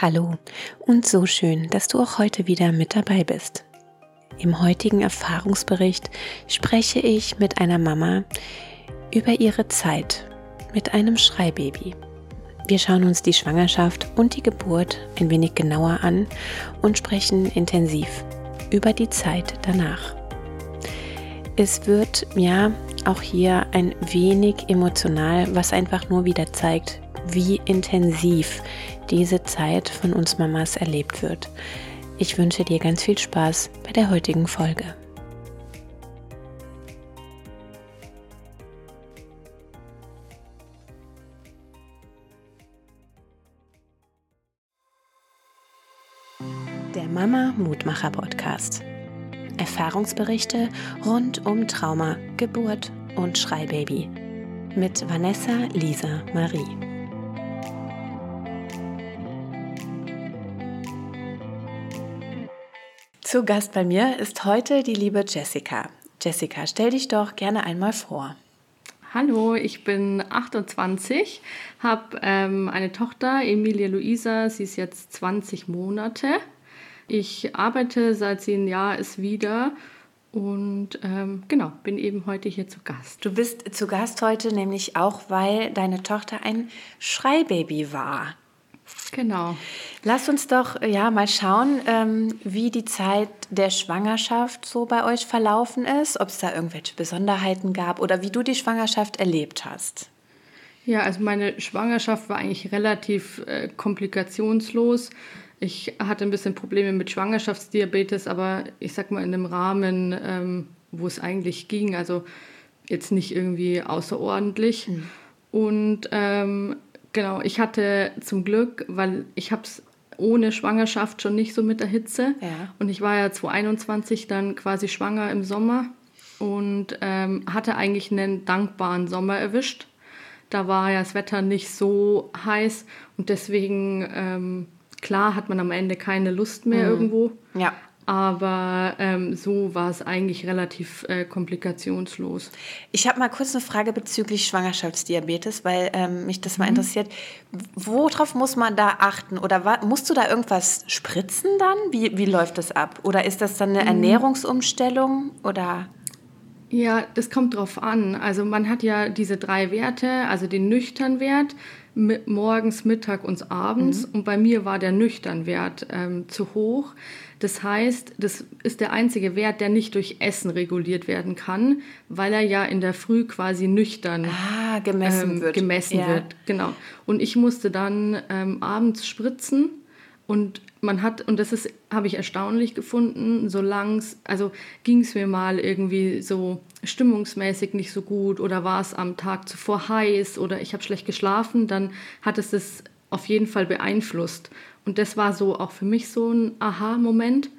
Hallo und so schön, dass du auch heute wieder mit dabei bist. Im heutigen Erfahrungsbericht spreche ich mit einer Mama über ihre Zeit mit einem Schreibaby. Wir schauen uns die Schwangerschaft und die Geburt ein wenig genauer an und sprechen intensiv über die Zeit danach. Es wird ja auch hier ein wenig emotional, was einfach nur wieder zeigt, wie intensiv diese Zeit von uns Mamas erlebt wird. Ich wünsche dir ganz viel Spaß bei der heutigen Folge. Der Mama Mutmacher Podcast. Erfahrungsberichte rund um Trauma, Geburt und Schreibaby mit Vanessa Lisa Marie. Zu Gast bei mir ist heute die liebe Jessica. Jessica, stell dich doch gerne einmal vor. Hallo, ich bin 28, habe ähm, eine Tochter, Emilia Luisa, sie ist jetzt 20 Monate. Ich arbeite seit sie ein Jahr ist wieder und ähm, genau, bin eben heute hier zu Gast. Du bist zu Gast heute nämlich auch, weil deine Tochter ein Schreibaby war. Genau. Lass uns doch ja mal schauen, ähm, wie die Zeit der Schwangerschaft so bei euch verlaufen ist, ob es da irgendwelche Besonderheiten gab oder wie du die Schwangerschaft erlebt hast. Ja, also meine Schwangerschaft war eigentlich relativ äh, komplikationslos. Ich hatte ein bisschen Probleme mit Schwangerschaftsdiabetes, aber ich sag mal in dem Rahmen, ähm, wo es eigentlich ging, also jetzt nicht irgendwie außerordentlich. Mhm. Und ähm, Genau, ich hatte zum Glück, weil ich habe es ohne Schwangerschaft schon nicht so mit der Hitze. Ja. Und ich war ja 2021 dann quasi schwanger im Sommer und ähm, hatte eigentlich einen dankbaren Sommer erwischt. Da war ja das Wetter nicht so heiß und deswegen, ähm, klar, hat man am Ende keine Lust mehr mhm. irgendwo. Ja. Aber ähm, so war es eigentlich relativ äh, komplikationslos. Ich habe mal kurz eine Frage bezüglich Schwangerschaftsdiabetes, weil ähm, mich das mal mhm. interessiert. Worauf muss man da achten? Oder musst du da irgendwas spritzen dann? Wie, wie läuft das ab? Oder ist das dann eine mhm. Ernährungsumstellung? Oder? Ja, das kommt drauf an. Also man hat ja diese drei Werte, also den Nüchternwert, morgens, Mittag und abends. Mhm. Und bei mir war der Nüchternwert ähm, zu hoch. Das heißt, das ist der einzige Wert, der nicht durch Essen reguliert werden kann, weil er ja in der Früh quasi nüchtern ah, gemessen, ähm, wird. gemessen ja. wird. Genau. Und ich musste dann ähm, abends spritzen und man hat, und das ist, habe ich erstaunlich gefunden, solange also ging es mir mal irgendwie so stimmungsmäßig nicht so gut oder war es am Tag zuvor heiß oder ich habe schlecht geschlafen, dann hat es das auf jeden Fall beeinflusst. Und das war so auch für mich so ein Aha-Moment,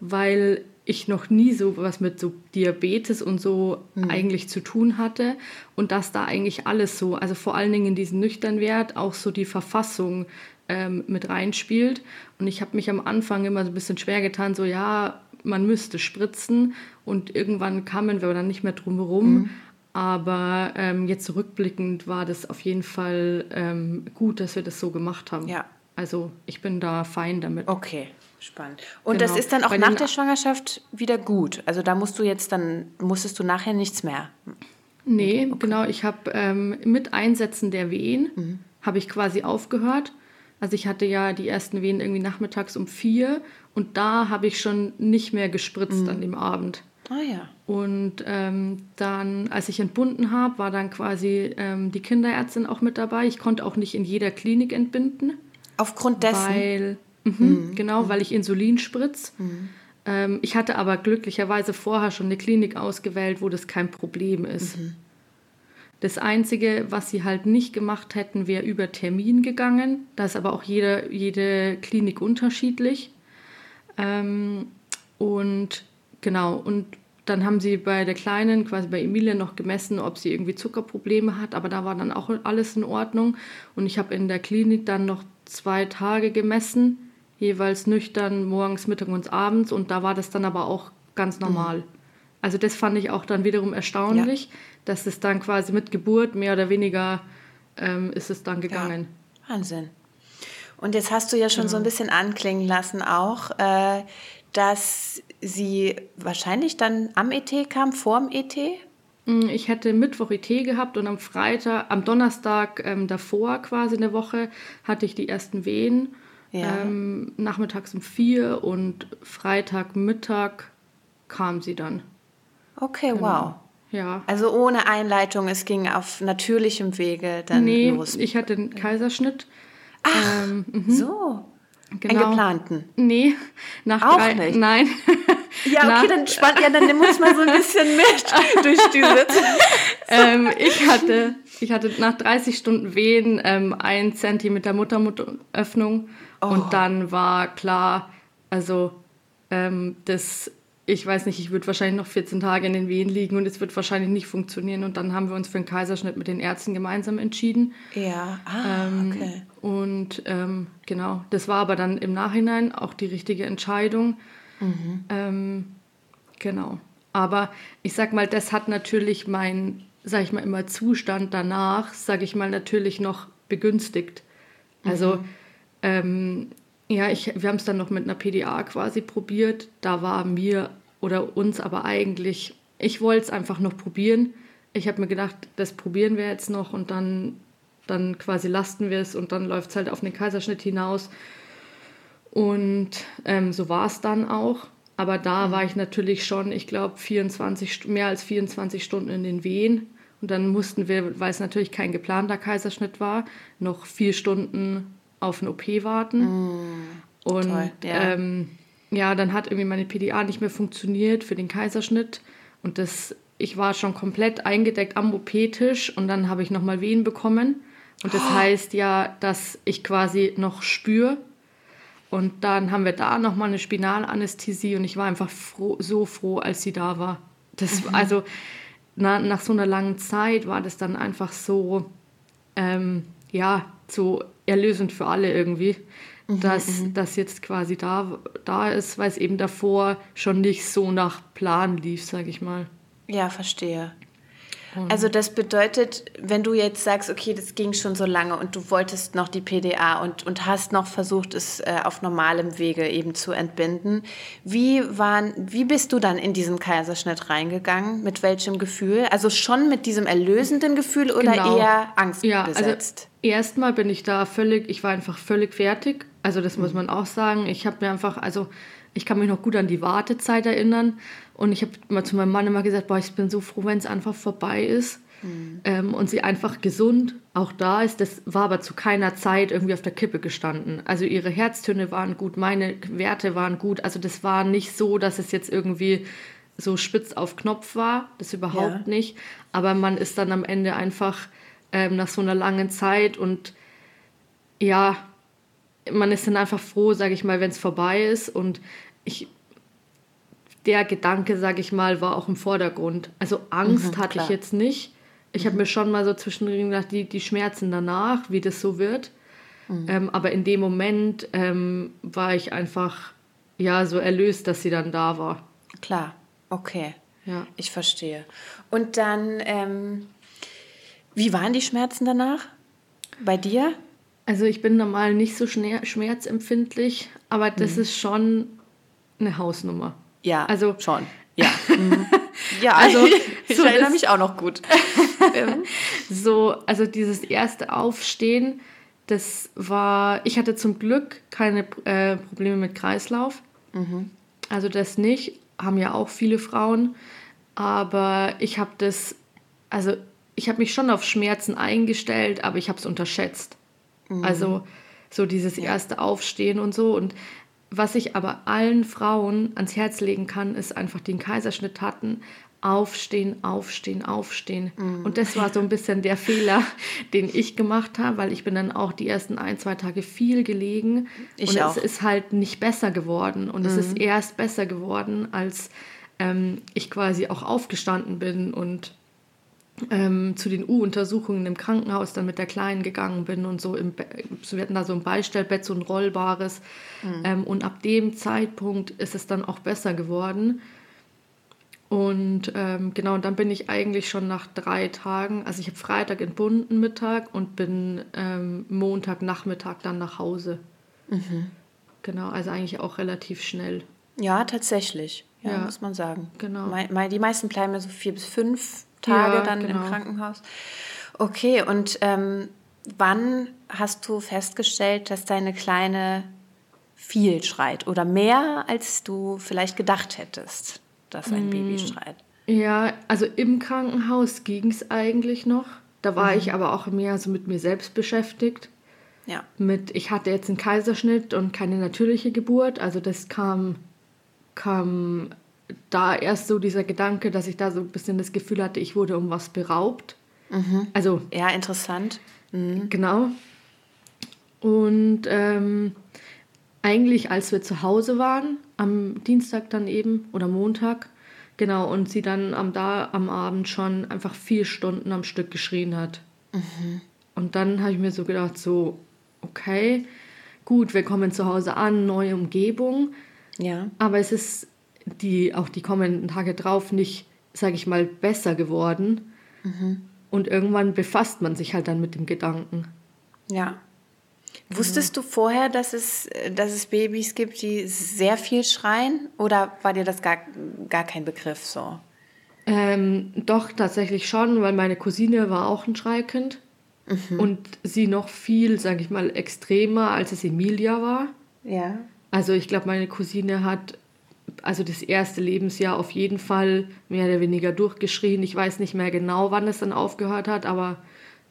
weil ich noch nie so was mit so Diabetes und so mhm. eigentlich zu tun hatte und dass da eigentlich alles so, also vor allen Dingen in diesen Nüchternwert auch so die Verfassung ähm, mit reinspielt. Und ich habe mich am Anfang immer so ein bisschen schwer getan, so ja, man müsste spritzen und irgendwann kamen wir dann nicht mehr drum herum. Mhm. Aber ähm, jetzt rückblickend war das auf jeden Fall ähm, gut, dass wir das so gemacht haben. Ja, also ich bin da fein damit. Okay, spannend. Und genau. das ist dann auch Bei nach der Schwangerschaft wieder gut. Also da musst du jetzt dann, musstest du nachher nichts mehr. Nee, okay. genau. Ich habe ähm, mit Einsetzen der Wehen, mhm. habe ich quasi aufgehört. Also ich hatte ja die ersten Wehen irgendwie nachmittags um vier und da habe ich schon nicht mehr gespritzt mhm. an dem Abend. Ah ja. Und ähm, dann, als ich entbunden habe, war dann quasi ähm, die Kinderärztin auch mit dabei. Ich konnte auch nicht in jeder Klinik entbinden. Aufgrund dessen? Weil, mh, mhm. Genau, weil ich Insulin spritze. Mhm. Ähm, ich hatte aber glücklicherweise vorher schon eine Klinik ausgewählt, wo das kein Problem ist. Mhm. Das Einzige, was sie halt nicht gemacht hätten, wäre über Termin gegangen. Da ist aber auch jede, jede Klinik unterschiedlich. Ähm, und genau, und dann haben sie bei der Kleinen, quasi bei Emilie, noch gemessen, ob sie irgendwie Zuckerprobleme hat, aber da war dann auch alles in Ordnung. Und ich habe in der Klinik dann noch zwei Tage gemessen, jeweils nüchtern, morgens, Mittag und abends. Und da war das dann aber auch ganz normal. Mhm. Also das fand ich auch dann wiederum erstaunlich, ja. dass es dann quasi mit Geburt mehr oder weniger ähm, ist es dann gegangen. Ja. Wahnsinn. Und jetzt hast du ja schon genau. so ein bisschen anklingen lassen auch, äh, dass sie wahrscheinlich dann am ET kam, vorm ET? Mm, ich hätte Mittwoch ET gehabt und am Freitag, am Donnerstag ähm, davor quasi eine Woche hatte ich die ersten Wehen. Ja. Ähm, nachmittags um vier und Freitagmittag kam sie dann. Okay, genau. wow. Ja. Also ohne Einleitung, es ging auf natürlichem Wege dann nee, los. Ich hatte einen Kaiserschnitt. Ach, ähm, mhm. so. Genau. Einen geplanten? Nee, nach Auch drei, nicht? Nein. Ja, okay, nach, dann spannt, ja, dann muss man so ein bisschen mit durch diese ähm, ich, hatte, ich hatte nach 30 Stunden Wehen ähm, ein Zentimeter Muttermundöffnung oh. und dann war klar, also ähm, das ich weiß nicht, ich würde wahrscheinlich noch 14 Tage in den Wehen liegen und es wird wahrscheinlich nicht funktionieren. Und dann haben wir uns für einen Kaiserschnitt mit den Ärzten gemeinsam entschieden. Ja, ah, ähm, okay. Und ähm, genau, das war aber dann im Nachhinein auch die richtige Entscheidung. Mhm. Ähm, genau. Aber ich sag mal, das hat natürlich mein, sag ich mal, immer Zustand danach, sag ich mal, natürlich noch begünstigt. Also, mhm. Ja, ich, wir haben es dann noch mit einer PDA quasi probiert. Da war mir oder uns aber eigentlich, ich wollte es einfach noch probieren. Ich habe mir gedacht, das probieren wir jetzt noch und dann, dann quasi lasten wir es und dann läuft es halt auf den Kaiserschnitt hinaus. Und ähm, so war es dann auch. Aber da mhm. war ich natürlich schon, ich glaube, 24, mehr als 24 Stunden in den Wehen. Und dann mussten wir, weil es natürlich kein geplanter Kaiserschnitt war, noch vier Stunden auf eine OP warten. Mm, und toll, ja. Ähm, ja, dann hat irgendwie meine PDA nicht mehr funktioniert für den Kaiserschnitt. Und das, ich war schon komplett eingedeckt am OP-Tisch und dann habe ich nochmal Wehen bekommen. Und das oh. heißt ja, dass ich quasi noch spüre. Und dann haben wir da nochmal eine Spinalanästhesie und ich war einfach froh, so froh, als sie da war. Das, mhm. Also na, nach so einer langen Zeit war das dann einfach so, ähm, ja, so erlösend für alle irgendwie, mhm, dass mhm. das jetzt quasi da, da ist, weil es eben davor schon nicht so nach Plan lief, sage ich mal. Ja, verstehe. Also das bedeutet, wenn du jetzt sagst, okay, das ging schon so lange und du wolltest noch die PDA und, und hast noch versucht, es äh, auf normalem Wege eben zu entbinden, wie, waren, wie bist du dann in diesen Kaiserschnitt reingegangen? Mit welchem Gefühl? Also schon mit diesem erlösenden Gefühl oder genau. eher Angst ja, also besetzt? Also erstmal bin ich da völlig, ich war einfach völlig fertig. Also das mhm. muss man auch sagen. Ich habe mir einfach, also ich kann mich noch gut an die Wartezeit erinnern. Und ich habe mal zu meinem Mann immer gesagt, boah, ich bin so froh, wenn es einfach vorbei ist. Mhm. Ähm, und sie einfach gesund auch da ist. Das war aber zu keiner Zeit irgendwie auf der Kippe gestanden. Also ihre Herztöne waren gut, meine Werte waren gut. Also das war nicht so, dass es jetzt irgendwie so spitz auf Knopf war. Das überhaupt ja. nicht. Aber man ist dann am Ende einfach ähm, nach so einer langen Zeit und ja, man ist dann einfach froh, sage ich mal, wenn es vorbei ist. Und ich, der Gedanke, sage ich mal, war auch im Vordergrund. Also Angst mhm, hatte klar. ich jetzt nicht. Ich mhm. habe mir schon mal so zwischendrin gedacht, die, die Schmerzen danach, wie das so wird. Mhm. Ähm, aber in dem Moment ähm, war ich einfach ja so erlöst, dass sie dann da war. Klar, okay. Ja. Ich verstehe. Und dann, ähm, wie waren die Schmerzen danach? Bei dir? Also ich bin normal nicht so schmerzempfindlich, aber das mhm. ist schon eine Hausnummer. Ja, also schon. Ja. Mhm. ja, also ich so erinnere mich auch noch gut. so, also dieses erste Aufstehen, das war, ich hatte zum Glück keine äh, Probleme mit Kreislauf. Mhm. Also das nicht, haben ja auch viele Frauen. Aber ich habe das, also ich habe mich schon auf Schmerzen eingestellt, aber ich habe es unterschätzt. Mhm. Also so dieses erste Aufstehen und so. Und was ich aber allen Frauen ans Herz legen kann, ist einfach den Kaiserschnitt hatten. Aufstehen, aufstehen, aufstehen. Mhm. Und das war so ein bisschen der Fehler, den ich gemacht habe, weil ich bin dann auch die ersten ein, zwei Tage viel gelegen. Ich und auch. es ist halt nicht besser geworden. Und mhm. es ist mhm. erst besser geworden, als ähm, ich quasi auch aufgestanden bin und ähm, zu den U-Untersuchungen im Krankenhaus dann mit der Kleinen gegangen bin und so, im so wir hatten da so ein Beistellbett, so ein rollbares. Mhm. Ähm, und ab dem Zeitpunkt ist es dann auch besser geworden. Und ähm, genau, und dann bin ich eigentlich schon nach drei Tagen, also ich habe Freitag entbunden Mittag und bin ähm, Montagnachmittag dann nach Hause. Mhm. Genau, also eigentlich auch relativ schnell. Ja, tatsächlich. Ja, ja. muss man sagen. Genau. Die meisten bleiben ja so vier bis fünf Tage ja, dann genau. im Krankenhaus. Okay, und ähm, wann hast du festgestellt, dass deine Kleine viel schreit oder mehr, als du vielleicht gedacht hättest, dass ein mm. Baby schreit? Ja, also im Krankenhaus ging es eigentlich noch. Da war mhm. ich aber auch mehr so mit mir selbst beschäftigt. Ja. Mit, ich hatte jetzt einen Kaiserschnitt und keine natürliche Geburt. Also das kam, kam da erst so dieser Gedanke, dass ich da so ein bisschen das Gefühl hatte, ich wurde um was beraubt. Mhm. Also ja, interessant. Mhm. Genau. Und ähm, eigentlich, als wir zu Hause waren, am Dienstag dann eben oder Montag, genau, und sie dann am, da am Abend schon einfach vier Stunden am Stück geschrien hat. Mhm. Und dann habe ich mir so gedacht, so, okay, gut, wir kommen zu Hause an, neue Umgebung. Ja. Aber es ist die, auch die kommenden Tage drauf nicht, sage ich mal, besser geworden. Mhm. Und irgendwann befasst man sich halt dann mit dem Gedanken. Ja. Wusstest du vorher, dass es, dass es Babys gibt, die sehr viel schreien? Oder war dir das gar, gar kein Begriff so? Ähm, doch, tatsächlich schon, weil meine Cousine war auch ein Schreikind. Mhm. Und sie noch viel, sage ich mal, extremer, als es Emilia war. Ja. Also ich glaube, meine Cousine hat also das erste Lebensjahr auf jeden Fall mehr oder weniger durchgeschrien. Ich weiß nicht mehr genau, wann es dann aufgehört hat, aber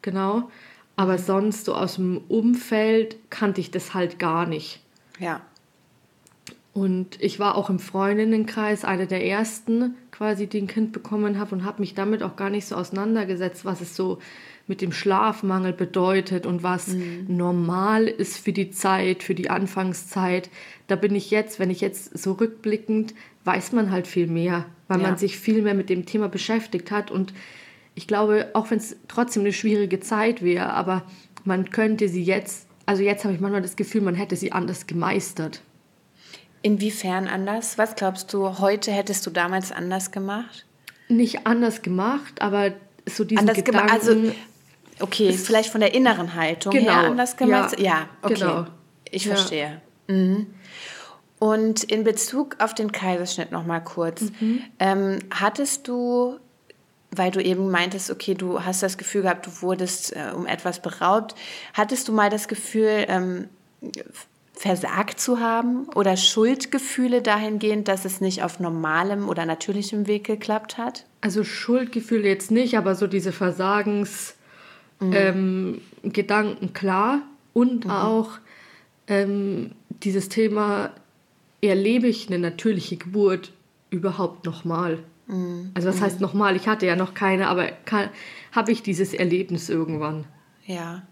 genau. Aber sonst so aus dem Umfeld kannte ich das halt gar nicht. Ja. Und ich war auch im Freundinnenkreis eine der ersten, quasi, die ein Kind bekommen habe und habe mich damit auch gar nicht so auseinandergesetzt, was es so mit dem Schlafmangel bedeutet und was mhm. normal ist für die Zeit, für die Anfangszeit. Da bin ich jetzt, wenn ich jetzt so rückblickend, weiß man halt viel mehr, weil ja. man sich viel mehr mit dem Thema beschäftigt hat. Und ich glaube, auch wenn es trotzdem eine schwierige Zeit wäre, aber man könnte sie jetzt, also jetzt habe ich manchmal das Gefühl, man hätte sie anders gemeistert. Inwiefern anders? Was glaubst du, heute hättest du damals anders gemacht? Nicht anders gemacht, aber so diesen anders Gedanken... Also Okay, ist vielleicht von der inneren Haltung genau, her anders gemacht. Ja, ja okay. Genau. Ich verstehe. Ja. Mhm. Und in Bezug auf den Kaiserschnitt noch mal kurz. Mhm. Ähm, hattest du, weil du eben meintest, okay, du hast das Gefühl gehabt, du wurdest äh, um etwas beraubt, hattest du mal das Gefühl, ähm, versagt zu haben oder Schuldgefühle dahingehend, dass es nicht auf normalem oder natürlichem Weg geklappt hat? Also Schuldgefühle jetzt nicht, aber so diese Versagens mhm. ähm, Gedanken klar und mhm. auch ähm, dieses Thema, erlebe ich eine natürliche Geburt überhaupt nochmal? Mhm. Also was heißt mhm. nochmal? Ich hatte ja noch keine, aber habe ich dieses Erlebnis irgendwann? Ja,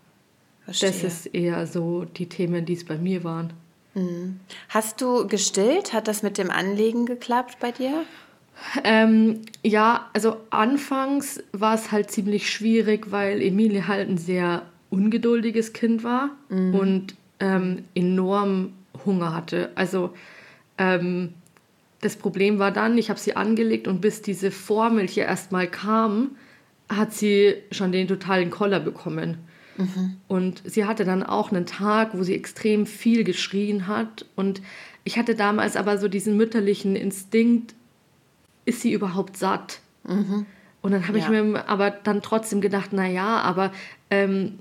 verstehe. Das ist eher so die Themen, die es bei mir waren. Mhm. Hast du gestillt? Hat das mit dem Anlegen geklappt bei dir? Ähm, ja, also anfangs war es halt ziemlich schwierig, weil Emilie halt ein sehr ungeduldiges Kind war mhm. und ähm, enorm Hunger hatte. Also ähm, das Problem war dann, ich habe sie angelegt und bis diese Vormilch ja erstmal kam, hat sie schon den totalen Koller bekommen. Mhm. Und sie hatte dann auch einen Tag, wo sie extrem viel geschrien hat. Und ich hatte damals aber so diesen mütterlichen Instinkt, ist sie überhaupt satt? Mhm. Und dann habe ja. ich mir aber dann trotzdem gedacht, na ja, aber ähm,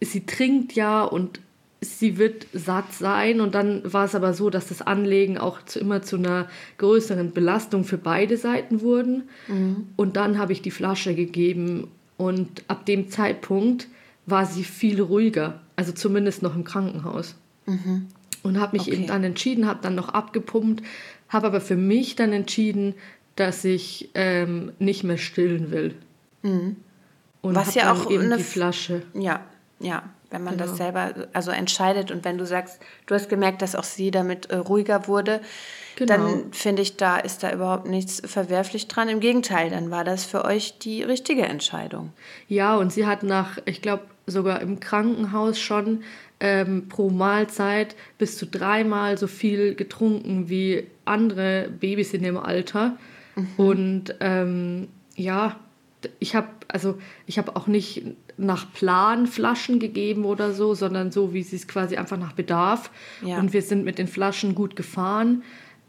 sie trinkt ja und sie wird satt sein. Und dann war es aber so, dass das Anlegen auch zu, immer zu einer größeren Belastung für beide Seiten wurden. Mhm. Und dann habe ich die Flasche gegeben und ab dem Zeitpunkt war sie viel ruhiger, also zumindest noch im Krankenhaus. Mhm. Und habe mich okay. eben dann entschieden, habe dann noch abgepumpt, habe aber für mich dann entschieden, dass ich ähm, nicht mehr stillen will. Mhm. Und Was ja auch eben eine die Flasche. Ja, ja, wenn man genau. das selber also entscheidet und wenn du sagst, du hast gemerkt, dass auch sie damit äh, ruhiger wurde, genau. dann finde ich, da ist da überhaupt nichts verwerflich dran. Im Gegenteil, dann war das für euch die richtige Entscheidung. Ja, und sie hat nach, ich glaube, sogar im Krankenhaus schon ähm, pro Mahlzeit bis zu dreimal so viel getrunken wie andere Babys in dem Alter. Mhm. Und ähm, ja, ich habe also ich habe auch nicht nach Plan Flaschen gegeben oder so, sondern so wie sie es quasi einfach nach Bedarf. Ja. Und wir sind mit den Flaschen gut gefahren.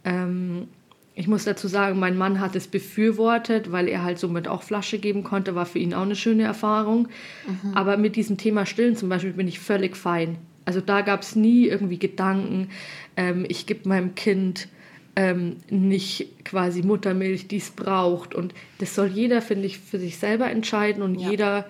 Ähm, ich muss dazu sagen, mein Mann hat es befürwortet, weil er halt somit auch Flasche geben konnte, war für ihn auch eine schöne Erfahrung. Mhm. Aber mit diesem Thema Stillen zum Beispiel bin ich völlig fein. Also da gab es nie irgendwie Gedanken, ähm, ich gebe meinem Kind ähm, nicht quasi Muttermilch, die es braucht. Und das soll jeder, finde ich, für sich selber entscheiden und ja. jeder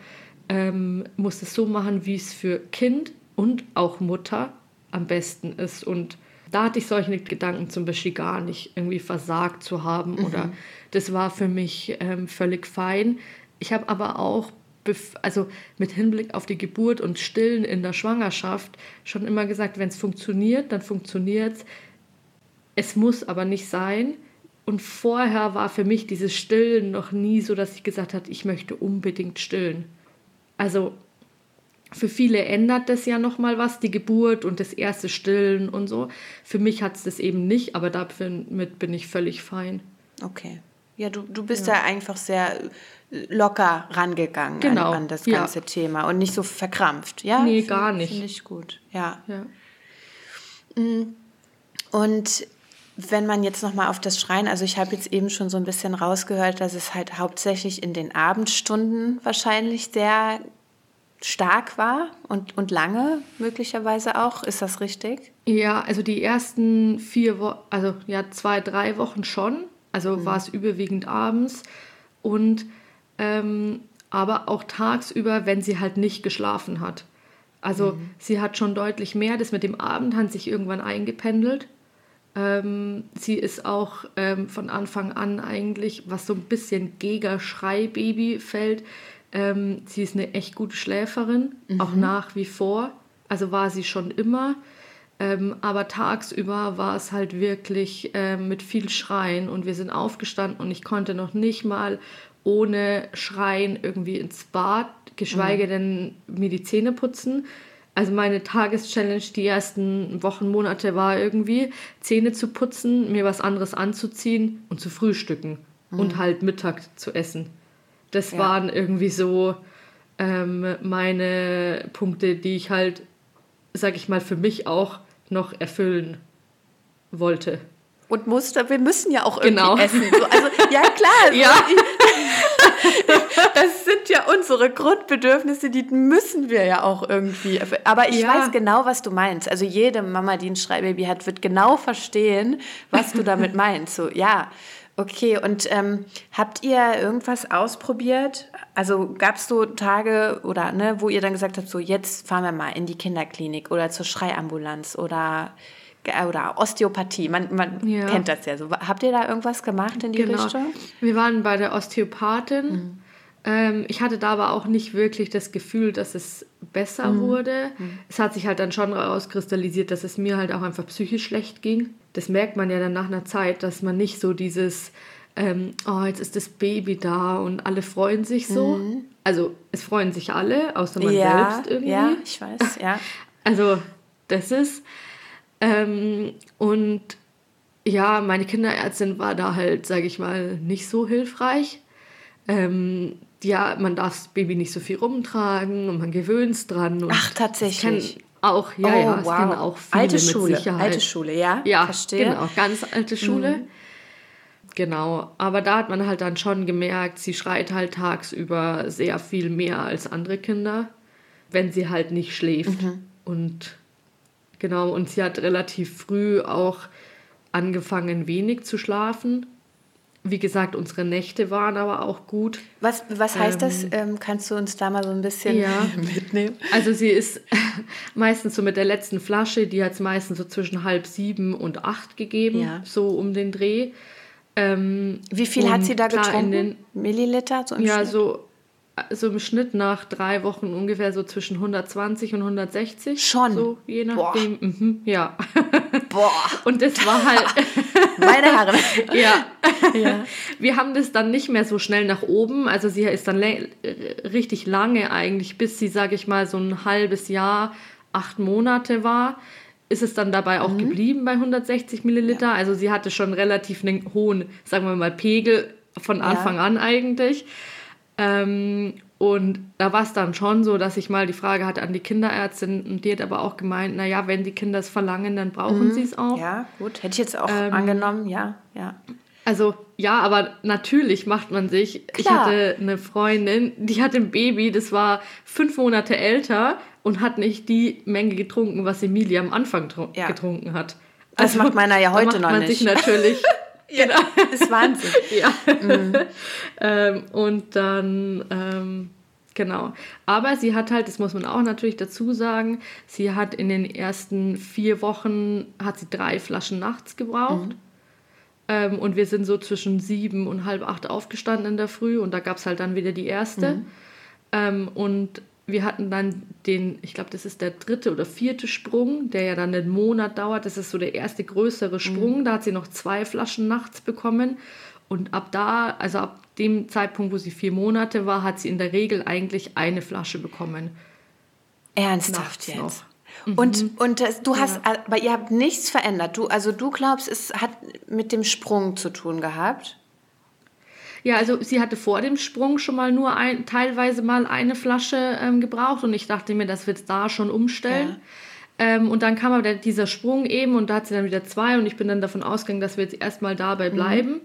ähm, muss es so machen, wie es für Kind und auch Mutter am besten ist. Und da hatte ich solche Gedanken zum Beispiel gar nicht, irgendwie versagt zu haben mhm. oder das war für mich ähm, völlig fein. Ich habe aber auch, also mit Hinblick auf die Geburt und Stillen in der Schwangerschaft, schon immer gesagt, wenn es funktioniert, dann funktioniert es. Es muss aber nicht sein. Und vorher war für mich dieses Stillen noch nie so, dass ich gesagt habe, ich möchte unbedingt stillen. Also für viele ändert das ja nochmal was, die Geburt und das erste Stillen und so. Für mich hat es das eben nicht, aber damit bin ich völlig fein. Okay. Ja, du, du bist ja. da einfach sehr locker rangegangen genau. an, an das ganze ja. Thema und nicht so verkrampft. Ja? Nee, gar nicht. Finde ich gut. Ja. ja. Mm. Und wenn man jetzt noch mal auf das Schreien, also ich habe jetzt eben schon so ein bisschen rausgehört, dass es halt hauptsächlich in den Abendstunden wahrscheinlich sehr stark war und, und lange möglicherweise auch. Ist das richtig? Ja, also die ersten vier Wochen, also ja, zwei, drei Wochen schon. Also mhm. war es überwiegend abends und ähm, aber auch tagsüber, wenn sie halt nicht geschlafen hat. Also mhm. sie hat schon deutlich mehr. Das mit dem Abend hat sich irgendwann eingependelt. Ähm, sie ist auch ähm, von Anfang an eigentlich, was so ein bisschen gegen Schreibaby fällt, ähm, sie ist eine echt gute Schläferin, mhm. auch nach wie vor. Also war sie schon immer. Ähm, aber tagsüber war es halt wirklich äh, mit viel Schreien und wir sind aufgestanden und ich konnte noch nicht mal ohne Schreien irgendwie ins Bad, geschweige mhm. denn mir die Zähne putzen. Also meine Tageschallenge die ersten Wochen, Monate war irgendwie Zähne zu putzen, mir was anderes anzuziehen und zu frühstücken mhm. und halt Mittag zu essen. Das ja. waren irgendwie so ähm, meine Punkte, die ich halt, sag ich mal, für mich auch noch erfüllen wollte. Und musste, wir müssen ja auch irgendwie genau. essen. So, also, ja, klar. ja. das sind ja unsere Grundbedürfnisse, die müssen wir ja auch irgendwie. Aber ich ja. weiß genau, was du meinst. Also jede Mama, die ein Schreibaby hat, wird genau verstehen, was du damit meinst. So, ja, Okay, und ähm, habt ihr irgendwas ausprobiert? Also gab es so Tage oder ne, wo ihr dann gesagt habt, so jetzt fahren wir mal in die Kinderklinik oder zur Schreiambulanz oder oder Osteopathie, man, man ja. kennt das ja so. Habt ihr da irgendwas gemacht in die genau. Richtung? Wir waren bei der Osteopathin. Mhm. Ähm, ich hatte da aber auch nicht wirklich das Gefühl, dass es besser mhm. wurde. Mhm. Es hat sich halt dann schon rauskristallisiert, dass es mir halt auch einfach psychisch schlecht ging das merkt man ja dann nach einer Zeit, dass man nicht so dieses, ähm, oh, jetzt ist das Baby da und alle freuen sich so. Mhm. Also es freuen sich alle, außer man ja, selbst irgendwie. Ja, ich weiß, ja. Also das ist. Ähm, und ja, meine Kinderärztin war da halt, sage ich mal, nicht so hilfreich. Ähm, ja, man darf das Baby nicht so viel rumtragen und man gewöhnt es dran. Ach, tatsächlich. Auch, ja, oh, ja, es wow. kennen auch viele alte Schule, Sicherheit. Alte Schule, ja, ja verstehe. genau, ganz alte Schule. Mhm. Genau, aber da hat man halt dann schon gemerkt, sie schreit halt tagsüber sehr viel mehr als andere Kinder, wenn sie halt nicht schläft. Mhm. Und genau, und sie hat relativ früh auch angefangen, wenig zu schlafen wie gesagt, unsere Nächte waren aber auch gut. Was, was heißt ähm, das? Ähm, kannst du uns da mal so ein bisschen ja. mitnehmen? Also sie ist meistens so mit der letzten Flasche, die hat es meistens so zwischen halb sieben und acht gegeben, ja. so um den Dreh. Ähm, wie viel hat sie da getrunken? Den, Milliliter? So ja, Schnitt? so so im Schnitt nach drei Wochen ungefähr so zwischen 120 und 160. Schon. So je nachdem. Mhm, ja. Boah. Und das war halt. Meine Herren. ja. ja. Wir haben das dann nicht mehr so schnell nach oben. Also sie ist dann richtig lange eigentlich, bis sie, sage ich mal, so ein halbes Jahr, acht Monate war, ist es dann dabei auch mhm. geblieben bei 160 Milliliter. Ja. Also sie hatte schon relativ einen hohen, sagen wir mal, Pegel von Anfang ja. an eigentlich. Ähm, und da war es dann schon so, dass ich mal die Frage hatte an die Kinderärztin und die hat aber auch gemeint, naja, wenn die Kinder es verlangen, dann brauchen mhm. sie es auch. Ja, gut, hätte ich jetzt auch ähm, angenommen, ja, ja. Also ja, aber natürlich macht man sich. Klar. Ich hatte eine Freundin, die hatte ein Baby, das war fünf Monate älter und hat nicht die Menge getrunken, was Emilia am Anfang ja. getrunken hat. Das also, macht meiner ja heute noch man nicht. Sich natürlich. ja, genau. Das ist Wahnsinn. ja. Mhm. ähm, und dann ähm, Genau. Aber sie hat halt, das muss man auch natürlich dazu sagen, sie hat in den ersten vier Wochen, hat sie drei Flaschen nachts gebraucht. Mhm. Ähm, und wir sind so zwischen sieben und halb acht aufgestanden in der Früh und da gab es halt dann wieder die erste. Mhm. Ähm, und wir hatten dann den, ich glaube, das ist der dritte oder vierte Sprung, der ja dann einen Monat dauert. Das ist so der erste größere Sprung. Mhm. Da hat sie noch zwei Flaschen nachts bekommen. Und ab da, also ab dem Zeitpunkt, wo sie vier Monate war, hat sie in der Regel eigentlich eine Flasche bekommen. Ernsthaft jetzt? Noch. Mhm. Und, und du hast, ja. aber ihr habt nichts verändert. Du, also du glaubst, es hat mit dem Sprung zu tun gehabt? Ja, also sie hatte vor dem Sprung schon mal nur ein, teilweise mal eine Flasche ähm, gebraucht und ich dachte mir, das wird da schon umstellen. Ja. Ähm, und dann kam aber dieser Sprung eben und da hat sie dann wieder zwei und ich bin dann davon ausgegangen, dass wir jetzt erstmal dabei mhm. bleiben. Mhm.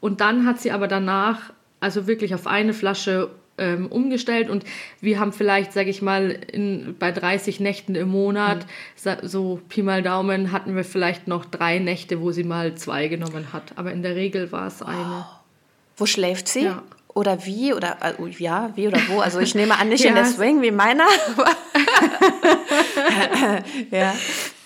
Und dann hat sie aber danach also wirklich auf eine Flasche ähm, umgestellt und wir haben vielleicht, sage ich mal, in, bei 30 Nächten im Monat, mhm. so Pi mal Daumen, hatten wir vielleicht noch drei Nächte, wo sie mal zwei genommen hat. Aber in der Regel war es eine. Wo schläft sie? Ja. Oder wie? Oder äh, ja, wie oder wo? Also ich nehme an, nicht ja, in der Swing wie meiner. ja.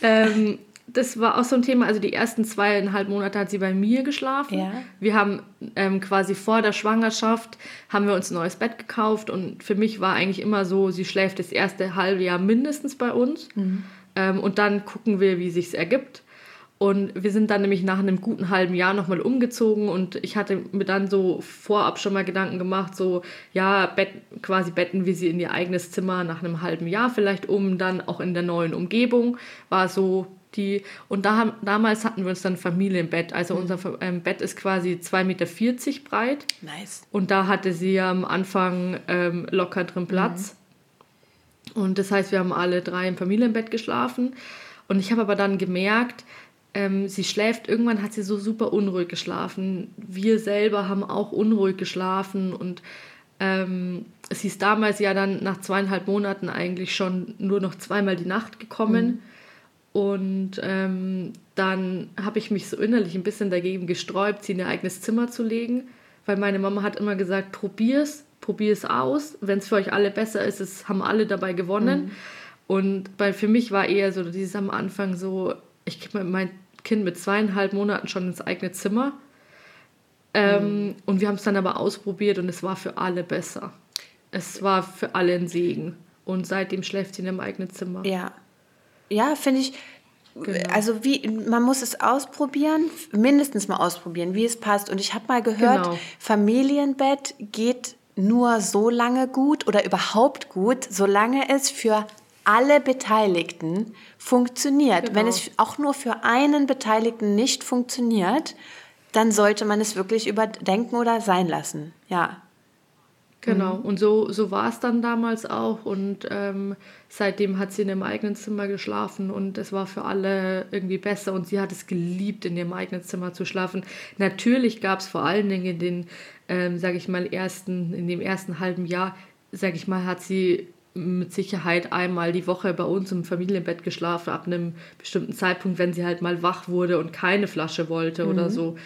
Ähm, das war auch so ein Thema. Also die ersten zweieinhalb Monate hat sie bei mir geschlafen. Ja. Wir haben ähm, quasi vor der Schwangerschaft haben wir uns ein neues Bett gekauft und für mich war eigentlich immer so, sie schläft das erste halbe Jahr mindestens bei uns mhm. ähm, und dann gucken wir, wie sich's ergibt. Und wir sind dann nämlich nach einem guten halben Jahr nochmal umgezogen und ich hatte mir dann so vorab schon mal Gedanken gemacht, so ja, Bett, quasi betten wir sie in ihr eigenes Zimmer nach einem halben Jahr vielleicht um, dann auch in der neuen Umgebung. War so die, und da haben, damals hatten wir uns dann Familienbett. Also mhm. unser ähm, Bett ist quasi 2,40 Meter breit. Nice. Und da hatte sie am Anfang ähm, locker drin Platz. Mhm. Und das heißt, wir haben alle drei im Familienbett geschlafen. Und ich habe aber dann gemerkt, ähm, sie schläft, irgendwann hat sie so super unruhig geschlafen. Wir selber haben auch unruhig geschlafen und ähm, sie ist damals ja dann nach zweieinhalb Monaten eigentlich schon nur noch zweimal die Nacht gekommen. Mhm. Und ähm, dann habe ich mich so innerlich ein bisschen dagegen gesträubt, sie in ihr eigenes Zimmer zu legen, weil meine Mama hat immer gesagt, probier's, probier's aus. Wenn es für euch alle besser ist, es haben alle dabei gewonnen. Mhm. Und weil für mich war eher so dieses am Anfang so, ich mein Kind mit zweieinhalb Monaten schon ins eigene Zimmer. Ähm, mhm. Und wir haben es dann aber ausprobiert und es war für alle besser. Es war für alle ein Segen. Und seitdem schläft sie in ihrem eigenen Zimmer. Ja, ja, finde ich. Genau. Also wie man muss es ausprobieren, mindestens mal ausprobieren, wie es passt. Und ich habe mal gehört, genau. Familienbett geht nur so lange gut oder überhaupt gut, solange es für alle Beteiligten funktioniert. Genau. Wenn es auch nur für einen Beteiligten nicht funktioniert, dann sollte man es wirklich überdenken oder sein lassen. Ja. Genau, mhm. und so, so war es dann damals auch. Und ähm, seitdem hat sie in ihrem eigenen Zimmer geschlafen und es war für alle irgendwie besser. Und sie hat es geliebt, in ihrem eigenen Zimmer zu schlafen. Natürlich gab es vor allen Dingen in den, ähm, sage ich mal, ersten, in dem ersten halben Jahr, sage ich mal, hat sie mit Sicherheit einmal die Woche bei uns im Familienbett geschlafen, ab einem bestimmten Zeitpunkt, wenn sie halt mal wach wurde und keine Flasche wollte mhm. oder so.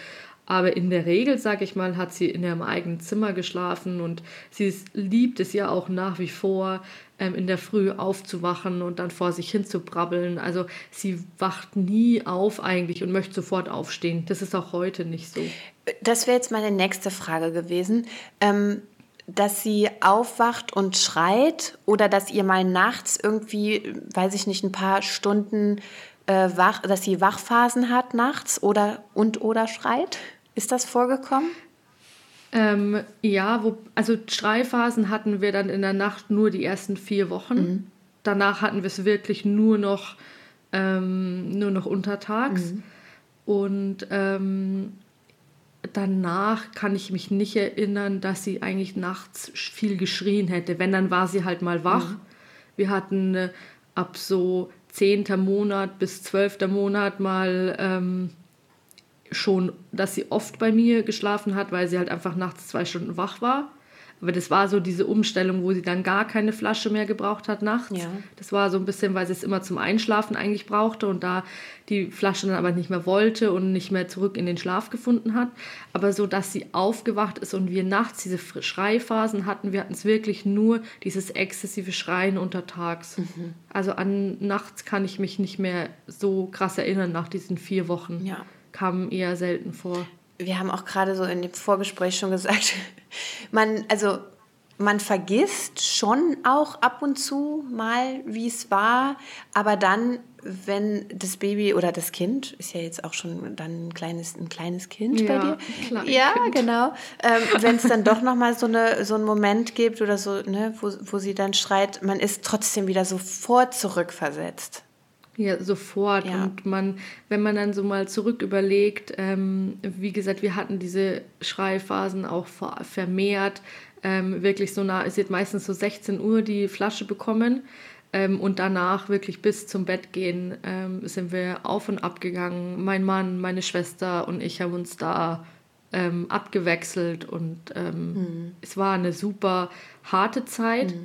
Aber in der Regel, sage ich mal, hat sie in ihrem eigenen Zimmer geschlafen und sie ist, liebt es ja auch nach wie vor, ähm, in der Früh aufzuwachen und dann vor sich hin zu brabbeln. Also sie wacht nie auf eigentlich und möchte sofort aufstehen. Das ist auch heute nicht so. Das wäre jetzt meine nächste Frage gewesen. Ähm dass sie aufwacht und schreit oder dass ihr mal nachts irgendwie, weiß ich nicht, ein paar Stunden äh, wach, dass sie Wachphasen hat nachts oder und oder schreit? Ist das vorgekommen? Ähm, ja, wo, also Streiphasen hatten wir dann in der Nacht nur die ersten vier Wochen. Mhm. Danach hatten wir es wirklich nur noch ähm, nur noch untertags. Mhm. Und ähm, danach kann ich mich nicht erinnern, dass sie eigentlich nachts viel geschrien hätte. Wenn, dann war sie halt mal wach. Mhm. Wir hatten äh, ab so zehnter Monat bis zwölfter Monat mal ähm, schon, dass sie oft bei mir geschlafen hat, weil sie halt einfach nachts zwei Stunden wach war. Aber das war so diese Umstellung, wo sie dann gar keine Flasche mehr gebraucht hat nachts. Ja. Das war so ein bisschen, weil sie es immer zum Einschlafen eigentlich brauchte und da die Flasche dann aber nicht mehr wollte und nicht mehr zurück in den Schlaf gefunden hat. Aber so, dass sie aufgewacht ist und wir nachts diese Schreiphasen hatten, wir hatten es wirklich nur dieses exzessive Schreien untertags. Mhm. Also an nachts kann ich mich nicht mehr so krass erinnern nach diesen vier Wochen. Ja. Kam eher selten vor wir haben auch gerade so in dem Vorgespräch schon gesagt, man, also man vergisst schon auch ab und zu mal, wie es war, aber dann, wenn das Baby oder das Kind, ist ja jetzt auch schon dann ein kleines, ein kleines Kind ja, bei dir. Ja, kind. genau. Ähm, wenn es dann doch nochmal so, eine, so einen Moment gibt oder so, ne, wo, wo sie dann schreit, man ist trotzdem wieder sofort zurückversetzt. Ja, sofort. Ja. Und man, wenn man dann so mal zurück überlegt, ähm, wie gesagt, wir hatten diese Schreiphasen auch vermehrt. Ähm, wirklich so nah, es wird meistens so 16 Uhr die Flasche bekommen. Ähm, und danach wirklich bis zum Bett gehen ähm, sind wir auf und ab gegangen. Mein Mann, meine Schwester und ich haben uns da ähm, abgewechselt und mhm. es war eine super harte Zeit.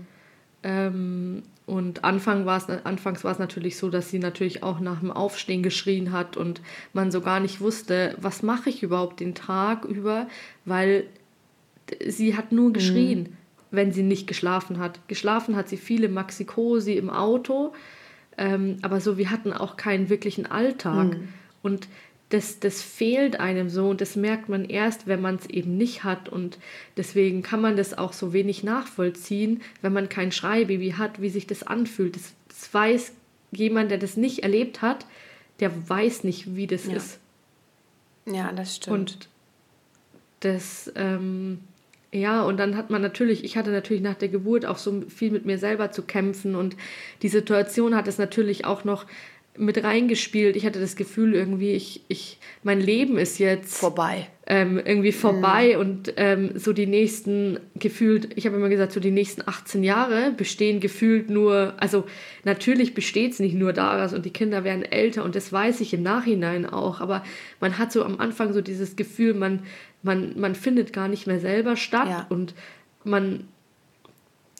Mhm. Und Anfang war's, anfangs war es natürlich so, dass sie natürlich auch nach dem Aufstehen geschrien hat und man so gar nicht wusste, was mache ich überhaupt den Tag über, weil sie hat nur mhm. geschrien, mhm. wenn sie nicht geschlafen hat. Geschlafen hat sie viele Maxikosi im Auto, ähm, aber so, wir hatten auch keinen wirklichen Alltag. Mhm. Und das, das fehlt einem so und das merkt man erst, wenn man es eben nicht hat. Und deswegen kann man das auch so wenig nachvollziehen, wenn man kein Schreibaby hat, wie sich das anfühlt. Das, das weiß jemand, der das nicht erlebt hat, der weiß nicht, wie das ja. ist. Ja, das stimmt. Und das, ähm, ja, und dann hat man natürlich, ich hatte natürlich nach der Geburt auch so viel mit mir selber zu kämpfen und die Situation hat es natürlich auch noch mit reingespielt. Ich hatte das Gefühl, irgendwie, ich, ich, mein Leben ist jetzt vorbei. Ähm, irgendwie vorbei mhm. und ähm, so die nächsten gefühlt, ich habe immer gesagt, so die nächsten 18 Jahre bestehen gefühlt nur, also natürlich besteht es nicht nur daraus und die Kinder werden älter und das weiß ich im Nachhinein auch, aber man hat so am Anfang so dieses Gefühl, man, man, man findet gar nicht mehr selber statt ja. und man,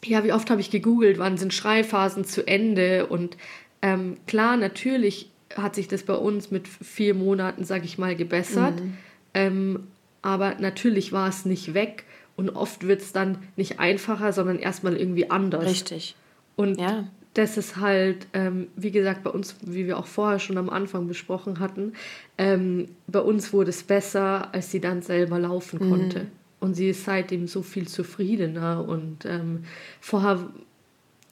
ja, wie oft habe ich gegoogelt, wann sind Schreiphasen zu Ende und ähm, klar, natürlich hat sich das bei uns mit vier Monaten, sage ich mal, gebessert. Mhm. Ähm, aber natürlich war es nicht weg und oft wird es dann nicht einfacher, sondern erstmal irgendwie anders. Richtig. Und ja. das ist halt, ähm, wie gesagt, bei uns, wie wir auch vorher schon am Anfang besprochen hatten, ähm, bei uns wurde es besser, als sie dann selber laufen konnte. Mhm. Und sie ist seitdem so viel zufriedener. Und ähm, vorher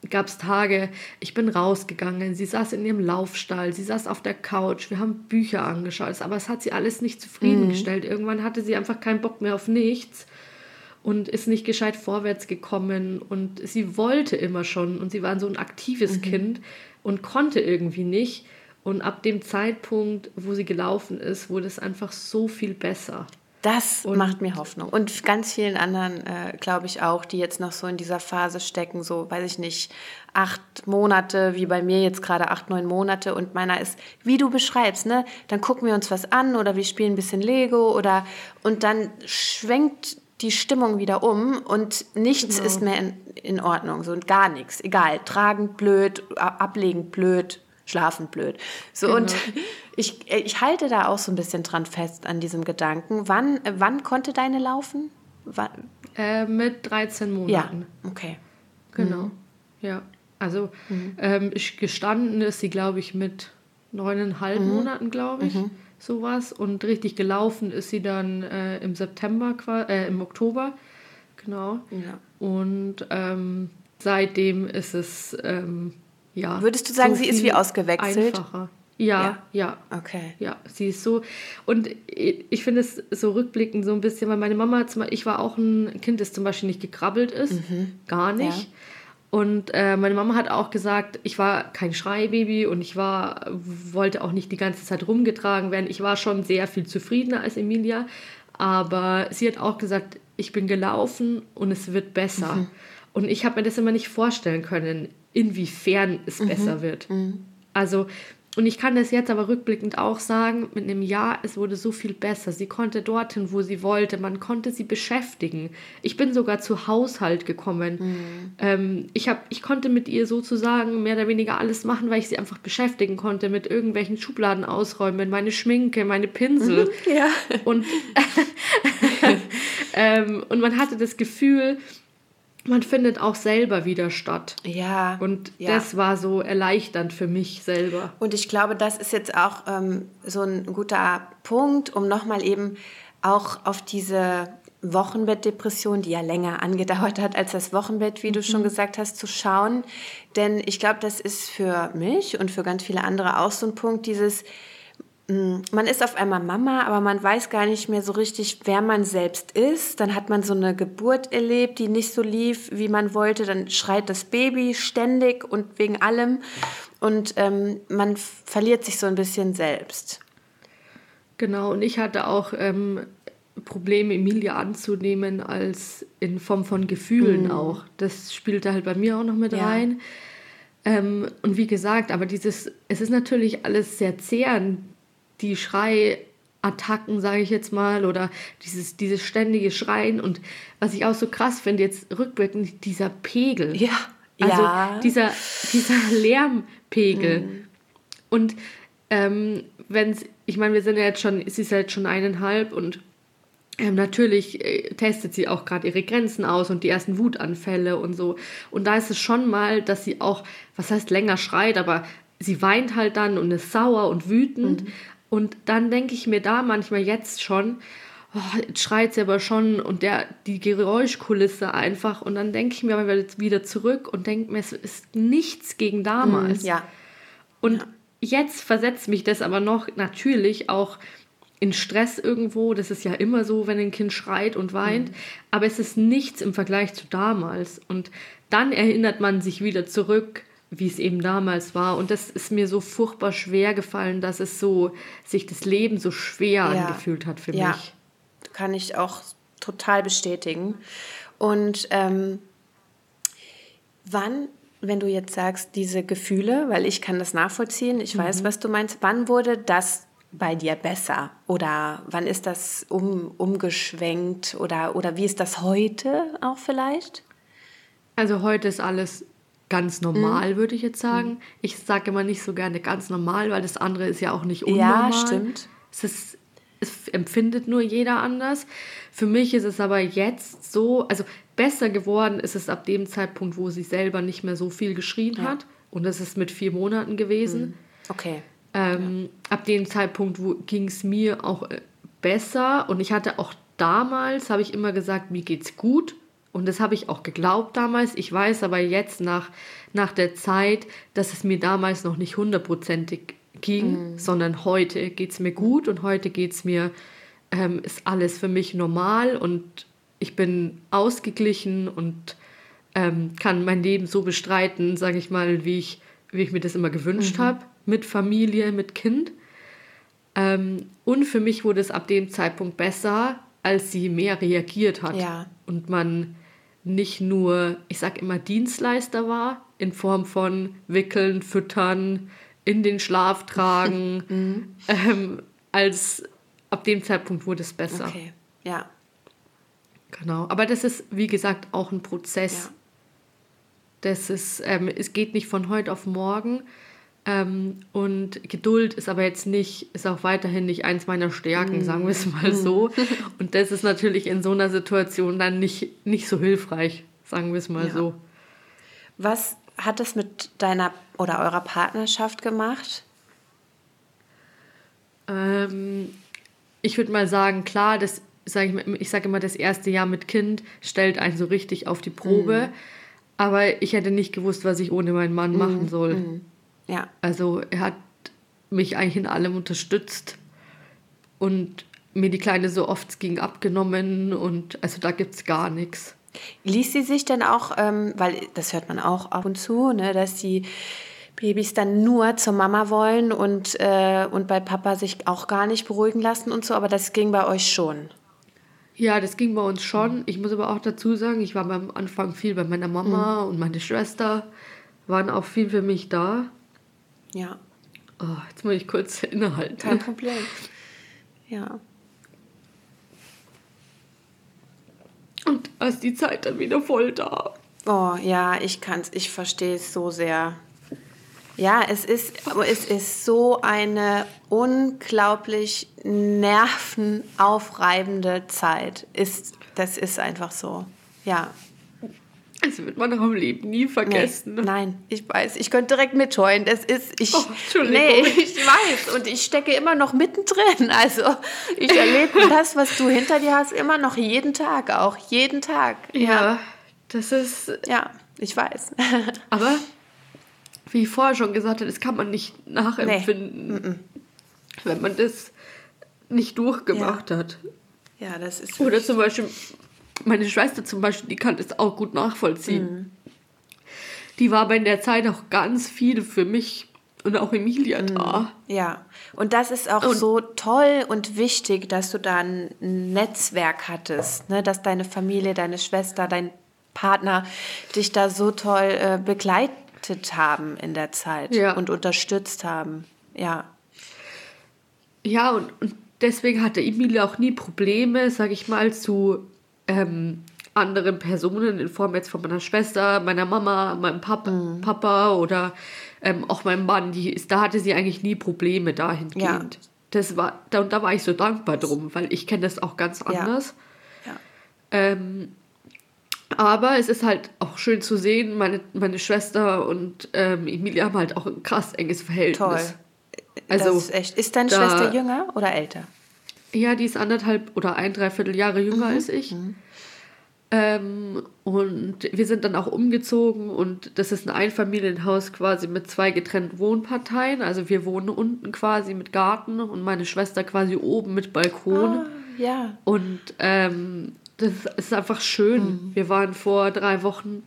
gab es Tage, ich bin rausgegangen, sie saß in ihrem Laufstall, sie saß auf der Couch, wir haben Bücher angeschaut, aber es hat sie alles nicht zufriedengestellt. Mhm. Irgendwann hatte sie einfach keinen Bock mehr auf nichts und ist nicht gescheit vorwärts gekommen und sie wollte immer schon und sie war so ein aktives mhm. Kind und konnte irgendwie nicht. Und ab dem Zeitpunkt, wo sie gelaufen ist, wurde es einfach so viel besser. Das und macht mir Hoffnung. Und ganz vielen anderen, äh, glaube ich auch, die jetzt noch so in dieser Phase stecken, so, weiß ich nicht, acht Monate, wie bei mir jetzt gerade acht, neun Monate. Und meiner ist, wie du beschreibst, ne? Dann gucken wir uns was an oder wir spielen ein bisschen Lego oder, und dann schwenkt die Stimmung wieder um und nichts genau. ist mehr in, in Ordnung, so und gar nichts. Egal, tragen blöd, ablegen blöd, schlafen blöd. So genau. und ich, ich halte da auch so ein bisschen dran fest an diesem Gedanken. Wann, wann konnte deine laufen? Wann? Äh, mit 13 Monaten. Ja, okay. Genau. Mhm. Ja. Also mhm. ähm, ich, gestanden ist sie, glaube ich, mit neuneinhalb mhm. Monaten, glaube ich. Mhm. Sowas. Und richtig gelaufen ist sie dann äh, im September, äh, im Oktober. Genau. Ja. Und ähm, seitdem ist es ähm, ja. Würdest du sagen, so sie ist wie ausgewechselt? Einfacher. Ja, ja, ja. Okay. Ja, sie ist so. Und ich finde es so rückblickend so ein bisschen, weil meine Mama, ich war auch ein Kind, das zum Beispiel nicht gekrabbelt ist. Mhm. Gar nicht. Ja. Und äh, meine Mama hat auch gesagt, ich war kein Schreibaby und ich war, wollte auch nicht die ganze Zeit rumgetragen werden. Ich war schon sehr viel zufriedener als Emilia. Aber sie hat auch gesagt, ich bin gelaufen und es wird besser. Mhm. Und ich habe mir das immer nicht vorstellen können, inwiefern es mhm. besser wird. Mhm. Also und ich kann das jetzt aber rückblickend auch sagen, mit einem Jahr, es wurde so viel besser. Sie konnte dorthin, wo sie wollte. Man konnte sie beschäftigen. Ich bin sogar zu Haushalt gekommen. Mhm. Ähm, ich, hab, ich konnte mit ihr sozusagen mehr oder weniger alles machen, weil ich sie einfach beschäftigen konnte mit irgendwelchen Schubladen ausräumen, meine Schminke, meine Pinsel. Mhm, ja. Und, ähm, und man hatte das Gefühl, man findet auch selber wieder statt. Ja. Und ja. das war so erleichternd für mich selber. Und ich glaube, das ist jetzt auch ähm, so ein guter Punkt, um nochmal eben auch auf diese Wochenbettdepression, die ja länger angedauert hat als das Wochenbett, wie mhm. du schon gesagt hast, zu schauen. Denn ich glaube, das ist für mich und für ganz viele andere auch so ein Punkt, dieses, man ist auf einmal Mama, aber man weiß gar nicht mehr so richtig, wer man selbst ist. Dann hat man so eine Geburt erlebt, die nicht so lief, wie man wollte. Dann schreit das Baby ständig und wegen allem. Und ähm, man verliert sich so ein bisschen selbst. Genau, und ich hatte auch ähm, Probleme, Emilia anzunehmen, als in Form von Gefühlen mhm. auch. Das spielte halt bei mir auch noch mit ja. rein. Ähm, und wie gesagt, aber dieses, es ist natürlich alles sehr zehrend, die Schreiattacken, sage ich jetzt mal, oder dieses, dieses ständige Schreien. Und was ich auch so krass finde, jetzt rückblickend, dieser Pegel. Ja. Also ja. dieser, dieser Lärmpegel. Mhm. Und ähm, wenn ich meine, wir sind ja jetzt schon, sie ist ja jetzt schon eineinhalb und ähm, natürlich äh, testet sie auch gerade ihre Grenzen aus und die ersten Wutanfälle und so. Und da ist es schon mal, dass sie auch, was heißt länger schreit, aber sie weint halt dann und ist sauer und wütend. Mhm. Und dann denke ich mir da manchmal jetzt schon, oh, jetzt schreit sie aber schon und der, die Geräuschkulisse einfach. Und dann denke ich mir aber wieder zurück und denke mir, es ist nichts gegen damals. Mm, ja. Und ja. jetzt versetzt mich das aber noch natürlich auch in Stress irgendwo. Das ist ja immer so, wenn ein Kind schreit und weint. Mhm. Aber es ist nichts im Vergleich zu damals. Und dann erinnert man sich wieder zurück wie es eben damals war. Und das ist mir so furchtbar schwer gefallen, dass es so sich das Leben so schwer ja. angefühlt hat für ja. mich. Kann ich auch total bestätigen. Und ähm, wann, wenn du jetzt sagst, diese Gefühle, weil ich kann das nachvollziehen, ich mhm. weiß, was du meinst, wann wurde das bei dir besser? Oder wann ist das um, umgeschwenkt? Oder, oder wie ist das heute auch vielleicht? Also heute ist alles ganz normal, mhm. würde ich jetzt sagen. Mhm. Ich sage immer nicht so gerne ganz normal, weil das andere ist ja auch nicht unnormal. Ja, stimmt. Es, ist, es empfindet nur jeder anders. Für mich ist es aber jetzt so, also besser geworden ist es ab dem Zeitpunkt, wo sie selber nicht mehr so viel geschrien ja. hat. Und das ist mit vier Monaten gewesen. Mhm. Okay. Ähm, ja. Ab dem Zeitpunkt ging es mir auch äh, besser. Und ich hatte auch damals, habe ich immer gesagt, mir geht's gut. Und das habe ich auch geglaubt damals. Ich weiß aber jetzt nach, nach der Zeit, dass es mir damals noch nicht hundertprozentig ging, mhm. sondern heute geht es mir gut und heute geht es mir, ähm, ist alles für mich normal und ich bin ausgeglichen und ähm, kann mein Leben so bestreiten, sage ich mal, wie ich, wie ich mir das immer gewünscht mhm. habe, mit Familie, mit Kind. Ähm, und für mich wurde es ab dem Zeitpunkt besser, als sie mehr reagiert hat. Ja. Und man nicht nur, ich sag immer, Dienstleister war, in Form von Wickeln, Füttern, in den Schlaf tragen, mhm. ähm, als ab dem Zeitpunkt wurde es besser. Okay, ja. Genau, aber das ist, wie gesagt, auch ein Prozess. Ja. Das ist, ähm, es geht nicht von heute auf morgen. Ähm, und Geduld ist aber jetzt nicht, ist auch weiterhin nicht eins meiner Stärken, mm. sagen wir es mal so. Und das ist natürlich in so einer Situation dann nicht, nicht so hilfreich, sagen wir es mal ja. so. Was hat es mit deiner oder eurer Partnerschaft gemacht? Ähm, ich würde mal sagen, klar, das sag ich, ich sage immer, das erste Jahr mit Kind stellt einen so richtig auf die Probe. Mm. Aber ich hätte nicht gewusst, was ich ohne meinen Mann mm. machen soll. Ja. Also er hat mich eigentlich in allem unterstützt und mir die Kleine so oft ging abgenommen und also da gibt es gar nichts. Ließ sie sich denn auch, ähm, weil das hört man auch ab und zu, ne, dass die Babys dann nur zur Mama wollen und, äh, und bei Papa sich auch gar nicht beruhigen lassen und so, aber das ging bei euch schon. Ja, das ging bei uns schon. Ich muss aber auch dazu sagen, ich war am Anfang viel bei meiner Mama mhm. und meine Schwester waren auch viel für mich da. Ja. Oh, jetzt muss ich kurz innehalten. Kein Problem. Ja. Und da ist die Zeit dann wieder voll da. Oh ja, ich kann's, ich verstehe es so sehr. Ja, es ist, es ist so eine unglaublich nervenaufreibende Zeit. Ist, das ist einfach so. Ja. Das wird man auch im Leben nie vergessen. Nee, nein, ich weiß. Ich könnte direkt mitheulen. Das ist, ich, oh, nee, ich weiß. Und ich stecke immer noch mittendrin. Also, ich erlebe das, was du hinter dir hast, immer noch jeden Tag auch. Jeden Tag. Ja, ja. das ist. Ja, ich weiß. Aber, wie ich vorher schon gesagt habe, das kann man nicht nachempfinden, nee. wenn man das nicht durchgemacht ja. hat. Ja, das ist. Oder zum Beispiel meine Schwester zum Beispiel, die kann das auch gut nachvollziehen. Mhm. Die war aber in der Zeit auch ganz viel für mich und auch Emilia mhm. da. Ja, und das ist auch und so toll und wichtig, dass du da ein Netzwerk hattest, ne? dass deine Familie, deine Schwester, dein Partner dich da so toll äh, begleitet haben in der Zeit ja. und unterstützt haben. Ja. Ja, und, und deswegen hatte Emilia auch nie Probleme, sag ich mal, zu ähm, anderen Personen in Form jetzt von meiner Schwester, meiner Mama, meinem Pap mhm. Papa oder ähm, auch meinem Mann, die ist, da hatte sie eigentlich nie Probleme dahingehend. Ja. Das war, da, und da war ich so dankbar drum, weil ich kenne das auch ganz anders. Ja. Ja. Ähm, aber es ist halt auch schön zu sehen, meine, meine Schwester und ähm, Emilia haben halt auch ein krass enges Verhältnis. Toll. Also, das ist echt. Ist deine da, Schwester jünger oder älter? Ja, die ist anderthalb oder ein, dreiviertel Jahre jünger mhm. als ich. Mhm. Ähm, und wir sind dann auch umgezogen und das ist ein Einfamilienhaus quasi mit zwei getrennten Wohnparteien. Also wir wohnen unten quasi mit Garten und meine Schwester quasi oben mit Balkon. Ah, ja. Und ähm, das ist einfach schön. Mhm. Wir waren vor drei Wochen,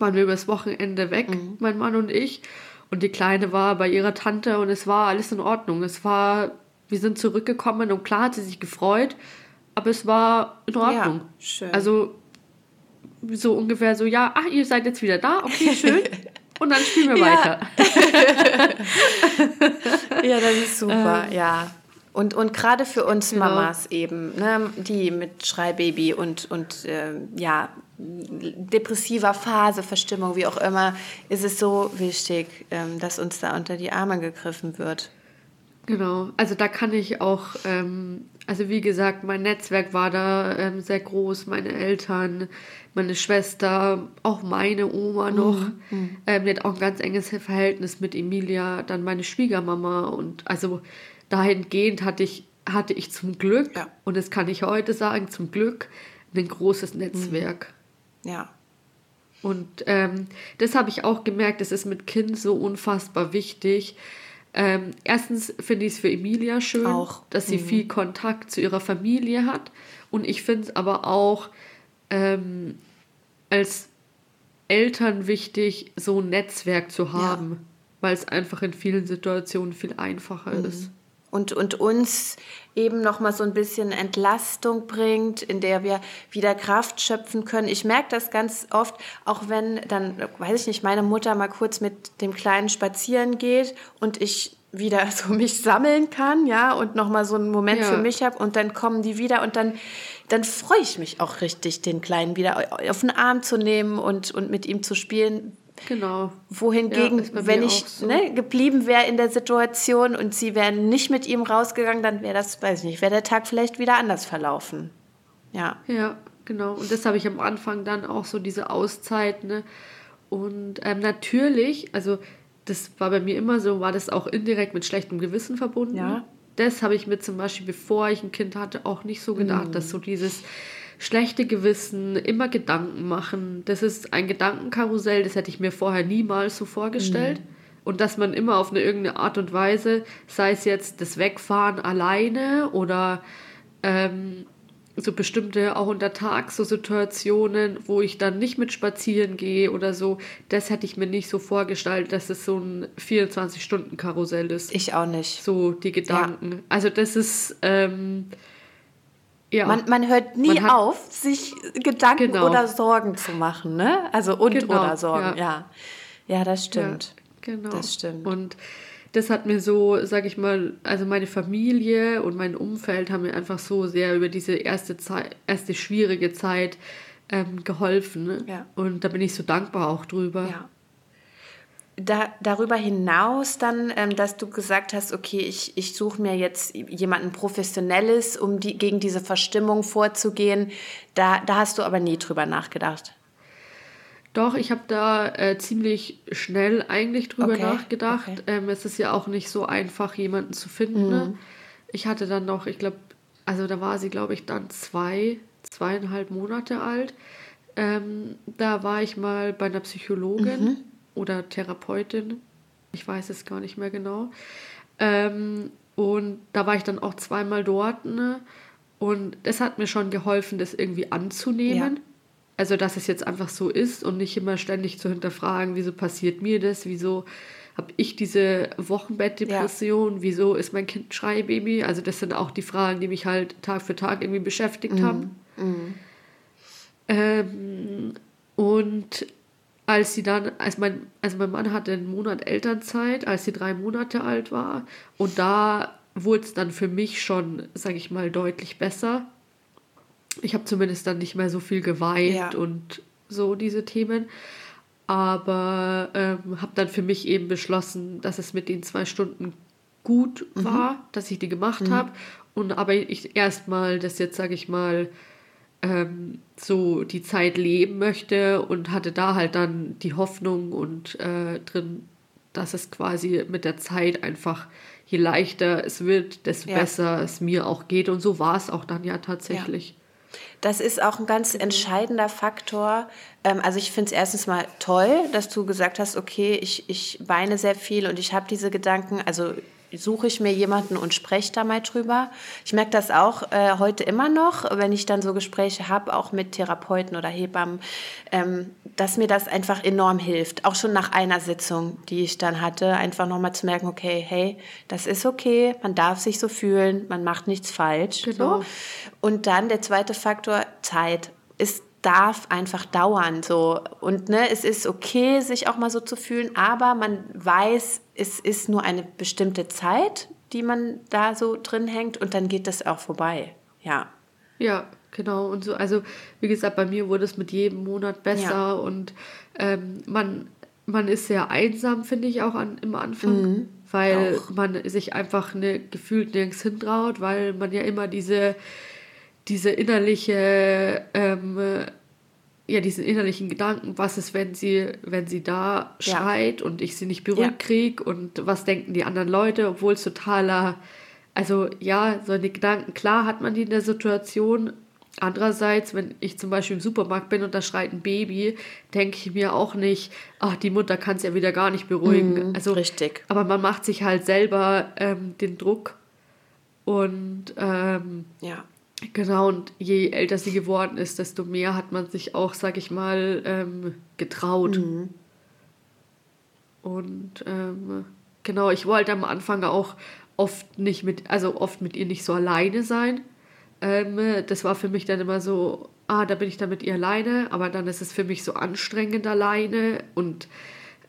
waren wir übers Wochenende weg, mhm. mein Mann und ich. Und die Kleine war bei ihrer Tante und es war alles in Ordnung. Es war wir sind zurückgekommen und klar hat sie sich gefreut, aber es war in Ordnung. Ja, schön. Also so ungefähr so, ja, ach, ihr seid jetzt wieder da, okay, schön. Und dann spielen wir ja. weiter. ja, das ist super, ähm, ja. Und, und gerade für uns genau. Mamas eben, ne, die mit Schreibaby und, und äh, ja, depressiver Phase, Verstimmung, wie auch immer, ist es so wichtig, ähm, dass uns da unter die Arme gegriffen wird. Genau, also da kann ich auch, ähm, also wie gesagt, mein Netzwerk war da ähm, sehr groß, meine Eltern, meine Schwester, auch meine Oma noch. Mhm. Ähm, die hat auch ein ganz enges Verhältnis mit Emilia, dann meine Schwiegermama und also dahingehend hatte ich, hatte ich zum Glück, ja. und das kann ich heute sagen, zum Glück ein großes Netzwerk. Mhm. Ja. Und ähm, das habe ich auch gemerkt, das ist mit Kind so unfassbar wichtig ähm, erstens finde ich es für Emilia schön, auch. dass sie mhm. viel Kontakt zu ihrer Familie hat. Und ich finde es aber auch ähm, als Eltern wichtig, so ein Netzwerk zu haben, ja. weil es einfach in vielen Situationen viel einfacher mhm. ist und, und uns eben noch mal so ein bisschen Entlastung bringt, in der wir wieder Kraft schöpfen können. Ich merke das ganz oft, auch wenn dann, weiß ich nicht, meine Mutter mal kurz mit dem Kleinen spazieren geht und ich wieder so mich sammeln kann, ja, und noch mal so einen Moment ja. für mich habe und dann kommen die wieder und dann dann freue ich mich auch richtig, den Kleinen wieder auf den Arm zu nehmen und, und mit ihm zu spielen, Genau. Wohingegen, ja, wenn ich so. ne, geblieben wäre in der Situation und sie wären nicht mit ihm rausgegangen, dann wäre das, weiß ich nicht, wäre der Tag vielleicht wieder anders verlaufen. Ja. Ja, genau. Und das habe ich am Anfang dann auch so diese Auszeit. Ne? Und ähm, natürlich, also das war bei mir immer so, war das auch indirekt mit schlechtem Gewissen verbunden. Ja. Das habe ich mir zum Beispiel, bevor ich ein Kind hatte, auch nicht so gedacht, mhm. dass so dieses schlechte Gewissen, immer Gedanken machen. Das ist ein Gedankenkarussell, das hätte ich mir vorher niemals so vorgestellt. Mhm. Und dass man immer auf eine irgendeine Art und Weise, sei es jetzt das Wegfahren alleine oder ähm, so bestimmte, auch unter Tag, so Situationen, wo ich dann nicht mit spazieren gehe oder so, das hätte ich mir nicht so vorgestellt, dass es so ein 24-Stunden-Karussell ist. Ich auch nicht. So die Gedanken. Ja. Also das ist, ähm, ja. Man, man hört nie man auf, sich Gedanken genau. oder Sorgen zu machen, ne? Also und genau, oder Sorgen, ja. ja. ja. das stimmt. Ja, genau. Das stimmt. Und das hat mir so, sag ich mal, also meine Familie und mein Umfeld haben mir einfach so sehr über diese erste Zeit, erste schwierige Zeit ähm, geholfen. Ne? Ja. Und da bin ich so dankbar auch drüber. Ja. Da, darüber hinaus dann, ähm, dass du gesagt hast, okay, ich, ich suche mir jetzt jemanden Professionelles, um die, gegen diese Verstimmung vorzugehen, da, da hast du aber nie drüber nachgedacht. Doch, ich habe da äh, ziemlich schnell eigentlich drüber okay, nachgedacht. Okay. Ähm, es ist ja auch nicht so einfach, jemanden zu finden. Ne? Mhm. Ich hatte dann noch, ich glaube, also da war sie, glaube ich, dann zwei, zweieinhalb Monate alt. Ähm, da war ich mal bei einer Psychologin mhm. Oder Therapeutin. Ich weiß es gar nicht mehr genau. Ähm, und da war ich dann auch zweimal dort. Ne? Und das hat mir schon geholfen, das irgendwie anzunehmen. Ja also, dass es jetzt einfach so ist und nicht immer ständig zu hinterfragen, wieso passiert mir das, wieso habe ich diese Wochenbettdepression, ja. wieso ist mein Kind Schreibaby? Also, das sind auch die Fragen, die mich halt Tag für Tag irgendwie beschäftigt mhm. haben. Mhm. Ähm, und als sie dann, als mein, also mein Mann hatte einen Monat Elternzeit, als sie drei Monate alt war, und da wurde es dann für mich schon, sage ich mal, deutlich besser ich habe zumindest dann nicht mehr so viel geweint ja. und so diese Themen. Aber ähm, habe dann für mich eben beschlossen, dass es mit den zwei Stunden gut mhm. war, dass ich die gemacht mhm. habe. Und aber ich erstmal das jetzt, sage ich mal, ähm, so die Zeit leben möchte und hatte da halt dann die Hoffnung und äh, drin, dass es quasi mit der Zeit einfach, je leichter es wird, desto ja. besser es mir auch geht. Und so war es auch dann ja tatsächlich. Ja. Das ist auch ein ganz entscheidender Faktor. Ähm, also ich finde es erstens mal toll, dass du gesagt hast, okay, ich, ich weine sehr viel und ich habe diese Gedanken. Also suche ich mir jemanden und spreche da mal drüber. Ich merke das auch äh, heute immer noch, wenn ich dann so Gespräche habe, auch mit Therapeuten oder Hebammen, ähm, dass mir das einfach enorm hilft. Auch schon nach einer Sitzung, die ich dann hatte, einfach nochmal zu merken, okay, hey, das ist okay, man darf sich so fühlen, man macht nichts falsch. Genau. So. Und dann der zweite Faktor, Zeit. Ist darf einfach dauern so und ne es ist okay sich auch mal so zu fühlen aber man weiß es ist nur eine bestimmte Zeit die man da so drin hängt und dann geht das auch vorbei ja ja genau und so also wie gesagt bei mir wurde es mit jedem Monat besser ja. und ähm, man man ist sehr einsam finde ich auch an, im Anfang mhm. weil auch. man sich einfach ne, gefühlt nirgends hintraut weil man ja immer diese diese innerliche, ähm, ja, diesen innerlichen Gedanken, was ist, wenn sie, wenn sie da schreit ja. und ich sie nicht beruhigt ja. kriege und was denken die anderen Leute, obwohl es totaler, also ja, so eine Gedanken, klar hat man die in der Situation. Andererseits, wenn ich zum Beispiel im Supermarkt bin und da schreit ein Baby, denke ich mir auch nicht, ach, die Mutter kann es ja wieder gar nicht beruhigen. Mhm, also, richtig. Aber man macht sich halt selber ähm, den Druck und ähm, ja Genau, und je älter sie geworden ist, desto mehr hat man sich auch, sag ich mal, ähm, getraut. Mhm. Und ähm, genau, ich wollte am Anfang auch oft nicht mit, also oft mit ihr nicht so alleine sein. Ähm, das war für mich dann immer so, ah, da bin ich dann mit ihr alleine, aber dann ist es für mich so anstrengend alleine. Und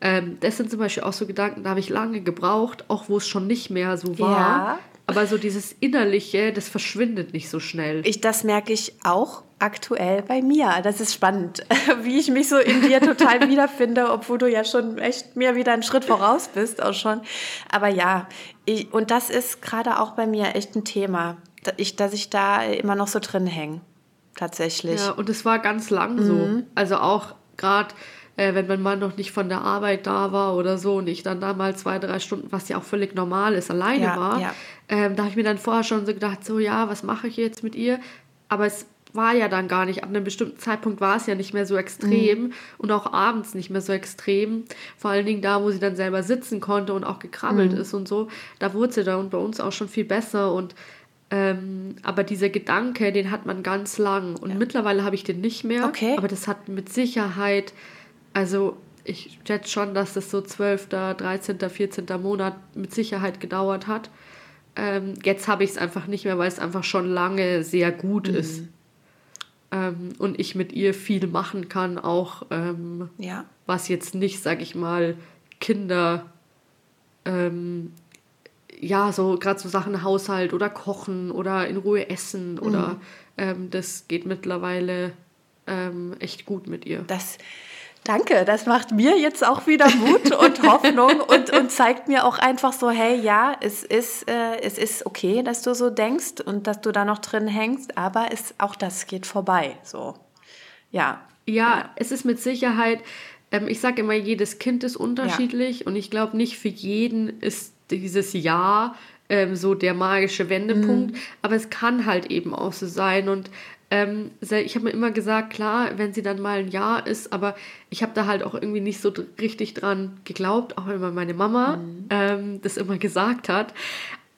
ähm, das sind zum Beispiel auch so Gedanken, da habe ich lange gebraucht, auch wo es schon nicht mehr so war. Ja. Aber so dieses Innerliche, das verschwindet nicht so schnell. Ich, das merke ich auch aktuell bei mir. Das ist spannend, wie ich mich so in dir total wiederfinde, obwohl du ja schon echt mir wieder einen Schritt voraus bist auch schon. Aber ja, ich, und das ist gerade auch bei mir echt ein Thema, dass ich, dass ich da immer noch so drin hänge. Tatsächlich. Ja, und es war ganz lang so. Mhm. Also auch gerade äh, wenn mein Mann noch nicht von der Arbeit da war oder so und ich dann da mal zwei, drei Stunden, was ja auch völlig normal ist, alleine ja, war, ja. Ähm, da habe ich mir dann vorher schon so gedacht, so ja, was mache ich jetzt mit ihr? Aber es war ja dann gar nicht. Ab einem bestimmten Zeitpunkt war es ja nicht mehr so extrem mhm. und auch abends nicht mehr so extrem. Vor allen Dingen da, wo sie dann selber sitzen konnte und auch gekrabbelt mhm. ist und so. Da wurde sie dann bei uns auch schon viel besser und Ähm, aber dieser Gedanke, den hat man ganz lang. Und ja. mittlerweile habe ich den nicht mehr. Okay. Aber das hat mit Sicherheit, also ich schätze schon, dass das so 12., 13., 14. Monat mit Sicherheit gedauert hat. Ähm, jetzt habe ich es einfach nicht mehr, weil es einfach schon lange sehr gut mhm. ist. Ähm, und ich mit ihr viel machen kann, auch ähm, ja. was jetzt nicht, sag ich mal, Kinder, ähm, ja, so gerade so Sachen Haushalt oder Kochen oder in Ruhe essen mhm. oder ähm, das geht mittlerweile ähm, echt gut mit ihr. Das Danke, das macht mir jetzt auch wieder Mut und Hoffnung und, und zeigt mir auch einfach so, hey, ja, es ist, äh, es ist okay, dass du so denkst und dass du da noch drin hängst, aber es, auch das geht vorbei. So, ja. Ja, es ist mit Sicherheit, ähm, ich sage immer, jedes Kind ist unterschiedlich ja. und ich glaube, nicht für jeden ist dieses Jahr ähm, so der magische Wendepunkt, mhm. aber es kann halt eben auch so sein und ähm, ich habe mir immer gesagt, klar, wenn sie dann mal ein Jahr ist, aber ich habe da halt auch irgendwie nicht so richtig dran geglaubt, auch wenn meine Mama mhm. ähm, das immer gesagt hat.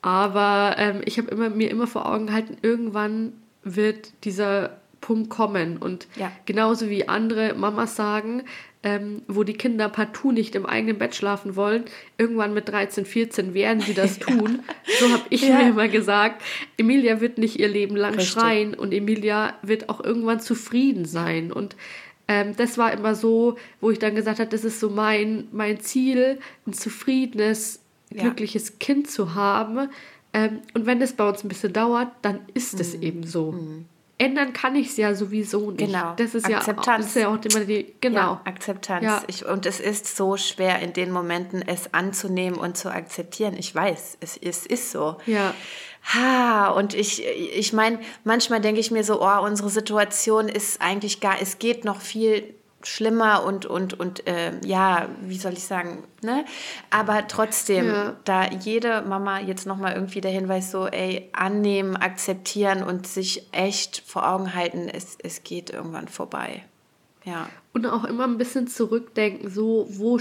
Aber ähm, ich habe immer, mir immer vor Augen gehalten, irgendwann wird dieser Punkt kommen. Und ja. genauso wie andere Mamas sagen, ähm, wo die Kinder partout nicht im eigenen Bett schlafen wollen, irgendwann mit 13, 14 werden sie das tun. Ja. So habe ich ja. mir immer gesagt, Emilia wird nicht ihr Leben lang Richtig. schreien und Emilia wird auch irgendwann zufrieden sein. Und ähm, das war immer so, wo ich dann gesagt habe, das ist so mein, mein Ziel, ein zufriedenes, glückliches ja. Kind zu haben. Ähm, und wenn es bei uns ein bisschen dauert, dann ist es mhm. eben so. Mhm ändern kann ich es ja sowieso nicht. Genau. Das ist Akzeptanz. ja, das ist ja auch immer die, genau. Ja, Akzeptanz. Ja. Ich, und es ist so schwer in den Momenten, es anzunehmen und zu akzeptieren. Ich weiß, es, es ist so. Ja. Ha, und ich, ich meine, manchmal denke ich mir so, oh, unsere Situation ist eigentlich gar, es geht noch viel schlimmer und, und, und äh, ja, wie soll ich sagen, ne? Aber trotzdem, ja. da jede Mama jetzt nochmal irgendwie der Hinweis so, ey, annehmen, akzeptieren und sich echt vor Augen halten, es, es geht irgendwann vorbei. Ja. Und auch immer ein bisschen zurückdenken, so, wo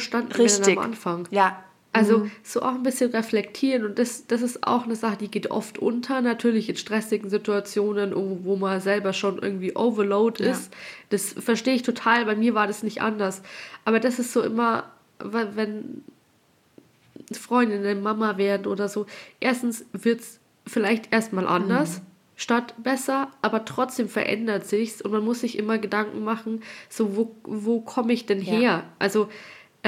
wir denn am Anfang? Ja, also mhm. so auch ein bisschen reflektieren und das, das ist auch eine Sache, die geht oft unter, natürlich in stressigen Situationen, wo man selber schon irgendwie overload ist. Ja. Das verstehe ich total, bei mir war das nicht anders. Aber das ist so immer, wenn Freundinnen Mama werden oder so, erstens wird es vielleicht erstmal anders. Mhm. Statt besser, aber trotzdem verändert sich's und man muss sich immer Gedanken machen, so wo, wo komme ich denn her? Ja. Also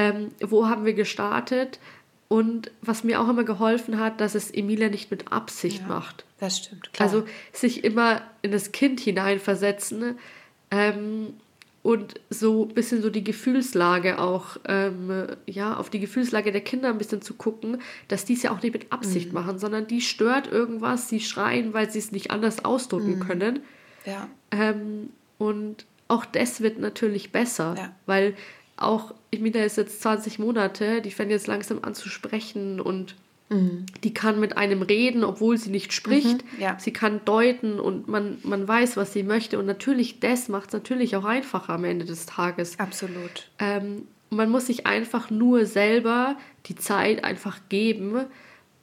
ähm, wo haben wir gestartet? Und was mir auch immer geholfen hat, dass es Emilia nicht mit Absicht ja, macht. Das stimmt, klar. Also sich immer in das Kind hineinversetzen ähm, und so ein bisschen so die Gefühlslage auch, ähm, ja, auf die Gefühlslage der Kinder ein bisschen zu gucken, dass die es ja auch nicht mit Absicht mhm. machen, sondern die stört irgendwas, sie schreien, weil sie es nicht anders ausdrücken mhm. können. Ja. Ähm, und auch das wird natürlich besser, ja. weil auch Emilia ist jetzt 20 Monate, die fängt jetzt langsam an zu sprechen und mhm. die kann mit einem reden, obwohl sie nicht spricht. Mhm, ja. Sie kann deuten und man, man weiß, was sie möchte. Und natürlich, das macht es natürlich auch einfacher am Ende des Tages. Absolut. Ähm, man muss sich einfach nur selber die Zeit einfach geben,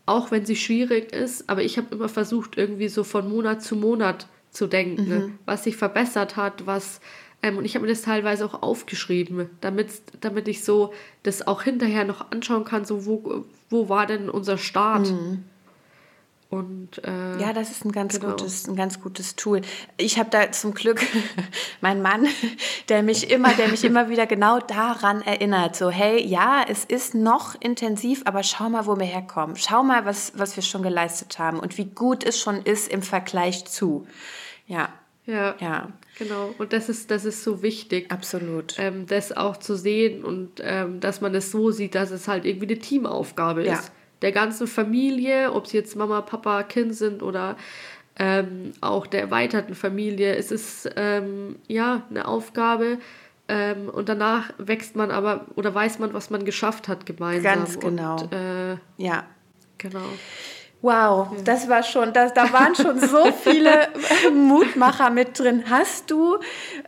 auch wenn sie schwierig ist. Aber ich habe immer versucht, irgendwie so von Monat zu Monat zu denken, mhm. was sich verbessert hat, was ähm, und ich habe mir das teilweise auch aufgeschrieben, damit, damit ich so das auch hinterher noch anschauen kann, so wo, wo war denn unser Start? Mhm. Und, äh, ja, das ist ein ganz, genau. gutes, ein ganz gutes Tool. Ich habe da zum Glück meinen Mann, der mich immer, der mich immer wieder genau daran erinnert. So, hey, ja, es ist noch intensiv, aber schau mal, wo wir herkommen. Schau mal, was, was wir schon geleistet haben und wie gut es schon ist im Vergleich zu. Ja. Ja. Ja. Genau, und das ist, das ist so wichtig. Absolut. Ähm, das auch zu sehen und ähm, dass man es so sieht, dass es halt irgendwie eine Teamaufgabe ja. ist. Der ganzen Familie, ob es jetzt Mama, Papa, Kind sind oder ähm, auch der erweiterten Familie. Es ist ähm, ja eine Aufgabe, ähm, und danach wächst man aber oder weiß man, was man geschafft hat gemeinsam. Ganz genau. Und, äh, ja. Genau. Wow, das war schon, das, da waren schon so viele Mutmacher mit drin. Hast du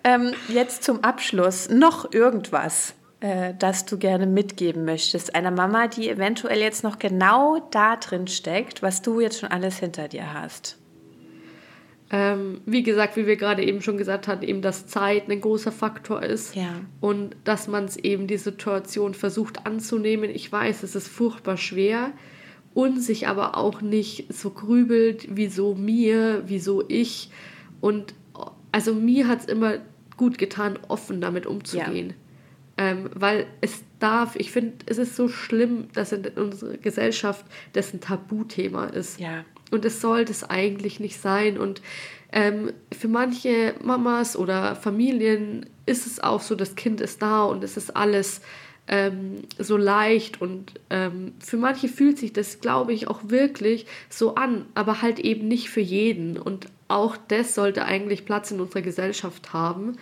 ähm, jetzt zum Abschluss noch irgendwas, äh, das du gerne mitgeben möchtest? Einer Mama, die eventuell jetzt noch genau da drin steckt, was du jetzt schon alles hinter dir hast? ähm, wie gesagt, wie wir gerade eben schon gesagt haben, eben, dass Zeit ein großer Faktor ist. Ja. Und dass man es eben die Situation versucht anzunehmen. Ich weiß, es ist furchtbar schwer und sich aber auch nicht so grübelt, wieso mir, wieso ich. Und also mir hat es immer gut getan, offen damit umzugehen. Ja. Ähm, weil es darf, ich finde, es ist so schlimm, dass in unserer Gesellschaft das ein Tabuthema ist. Ja. Und es sollte es eigentlich nicht sein. Und ähm, für manche Mamas oder Familien ist es auch so, das Kind ist da und es ist alles ähm, so leicht. Und ähm, für manche fühlt sich das, glaube ich, auch wirklich so an, aber halt eben nicht für jeden. Und auch das sollte eigentlich Platz in unserer Gesellschaft haben.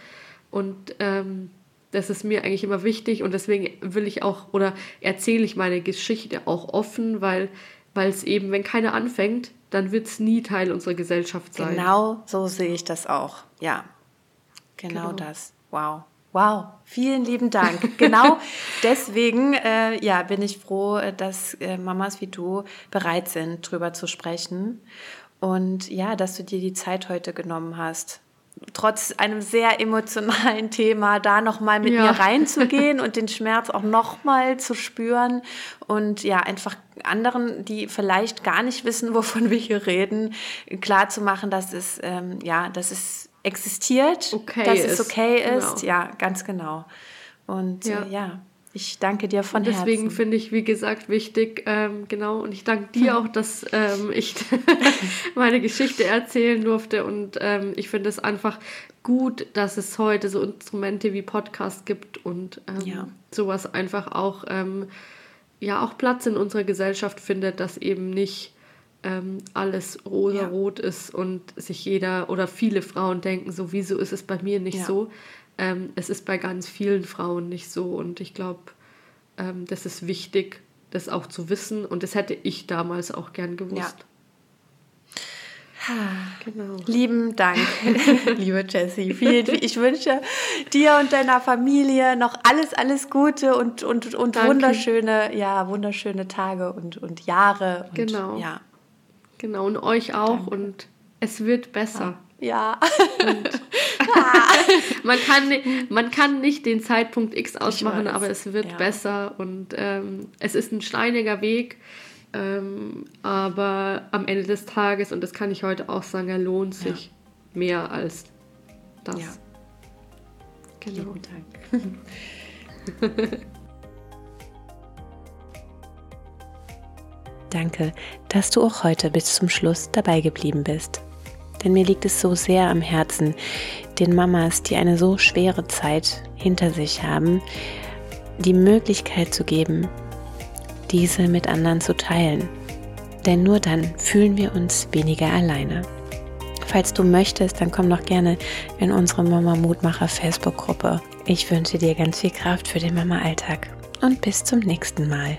Und ähm, das ist mir eigentlich immer wichtig und deswegen will ich auch oder erzähle ich meine Geschichte auch offen, weil weil es eben, wenn keiner anfängt, dann wird es nie Teil unserer Gesellschaft sein. Genau so sehe ich das auch. Ja, genau, genau. das. Wow. Wow, vielen lieben Dank. Genau deswegen äh, ja, bin ich froh, dass äh, Mamas wie du bereit sind, drüber zu sprechen. Und ja, dass du dir die Zeit heute genommen hast, trotz einem sehr emotionalen Thema da nochmal mit ja. mir reinzugehen und den Schmerz auch nochmal zu spüren und ja, einfach anderen, die vielleicht gar nicht wissen, wovon wir hier reden, klar zu machen, dass es, ähm, ja, dass es existiert, okay dass ist. es okay ist. Genau. Ja, ganz genau. Und ja. Äh, ja. Ich danke dir von Herzen. Deswegen finde ich, wie gesagt, wichtig, ähm, genau, und ich danke dir auch, dass ähm, ich meine Geschichte erzählen durfte. Und ähm, ich finde es einfach gut, dass es heute so Instrumente wie Podcast gibt und ähm, ja. sowas einfach auch, ähm, ja, auch Platz in unserer Gesellschaft findet, dass eben nicht ähm, alles rosa-rot ja. ist und sich jeder oder viele Frauen denken, so wieso ist es bei mir nicht ja. so. Ähm, es ist bei ganz vielen Frauen nicht so und ich glaube, ähm, das ist wichtig, das auch zu wissen und das hätte ich damals auch gern gewusst. Ja. Genau. Lieben Dank, liebe Jessie. ich wünsche dir und deiner Familie noch alles, alles Gute und, und, und wunderschöne, ja, wunderschöne Tage und, und Jahre. Und, genau. Ja. Genau, und euch auch. Danke. Und es wird besser. Ja. Man, kann, man kann nicht den Zeitpunkt X ausmachen, aber es wird ja. besser und ähm, es ist ein steiniger Weg. Ähm, aber am Ende des Tages, und das kann ich heute auch sagen, er lohnt sich ja. mehr als das. Ja. Genau. Vielen Dank. Danke, dass du auch heute bis zum Schluss dabei geblieben bist. Denn mir liegt es so sehr am Herzen, den Mamas, die eine so schwere Zeit hinter sich haben, die Möglichkeit zu geben, diese mit anderen zu teilen. Denn nur dann fühlen wir uns weniger alleine. Falls du möchtest, dann komm noch gerne in unsere Mama Mutmacher Facebook-Gruppe. Ich wünsche dir ganz viel Kraft für den Mama-Alltag und bis zum nächsten Mal.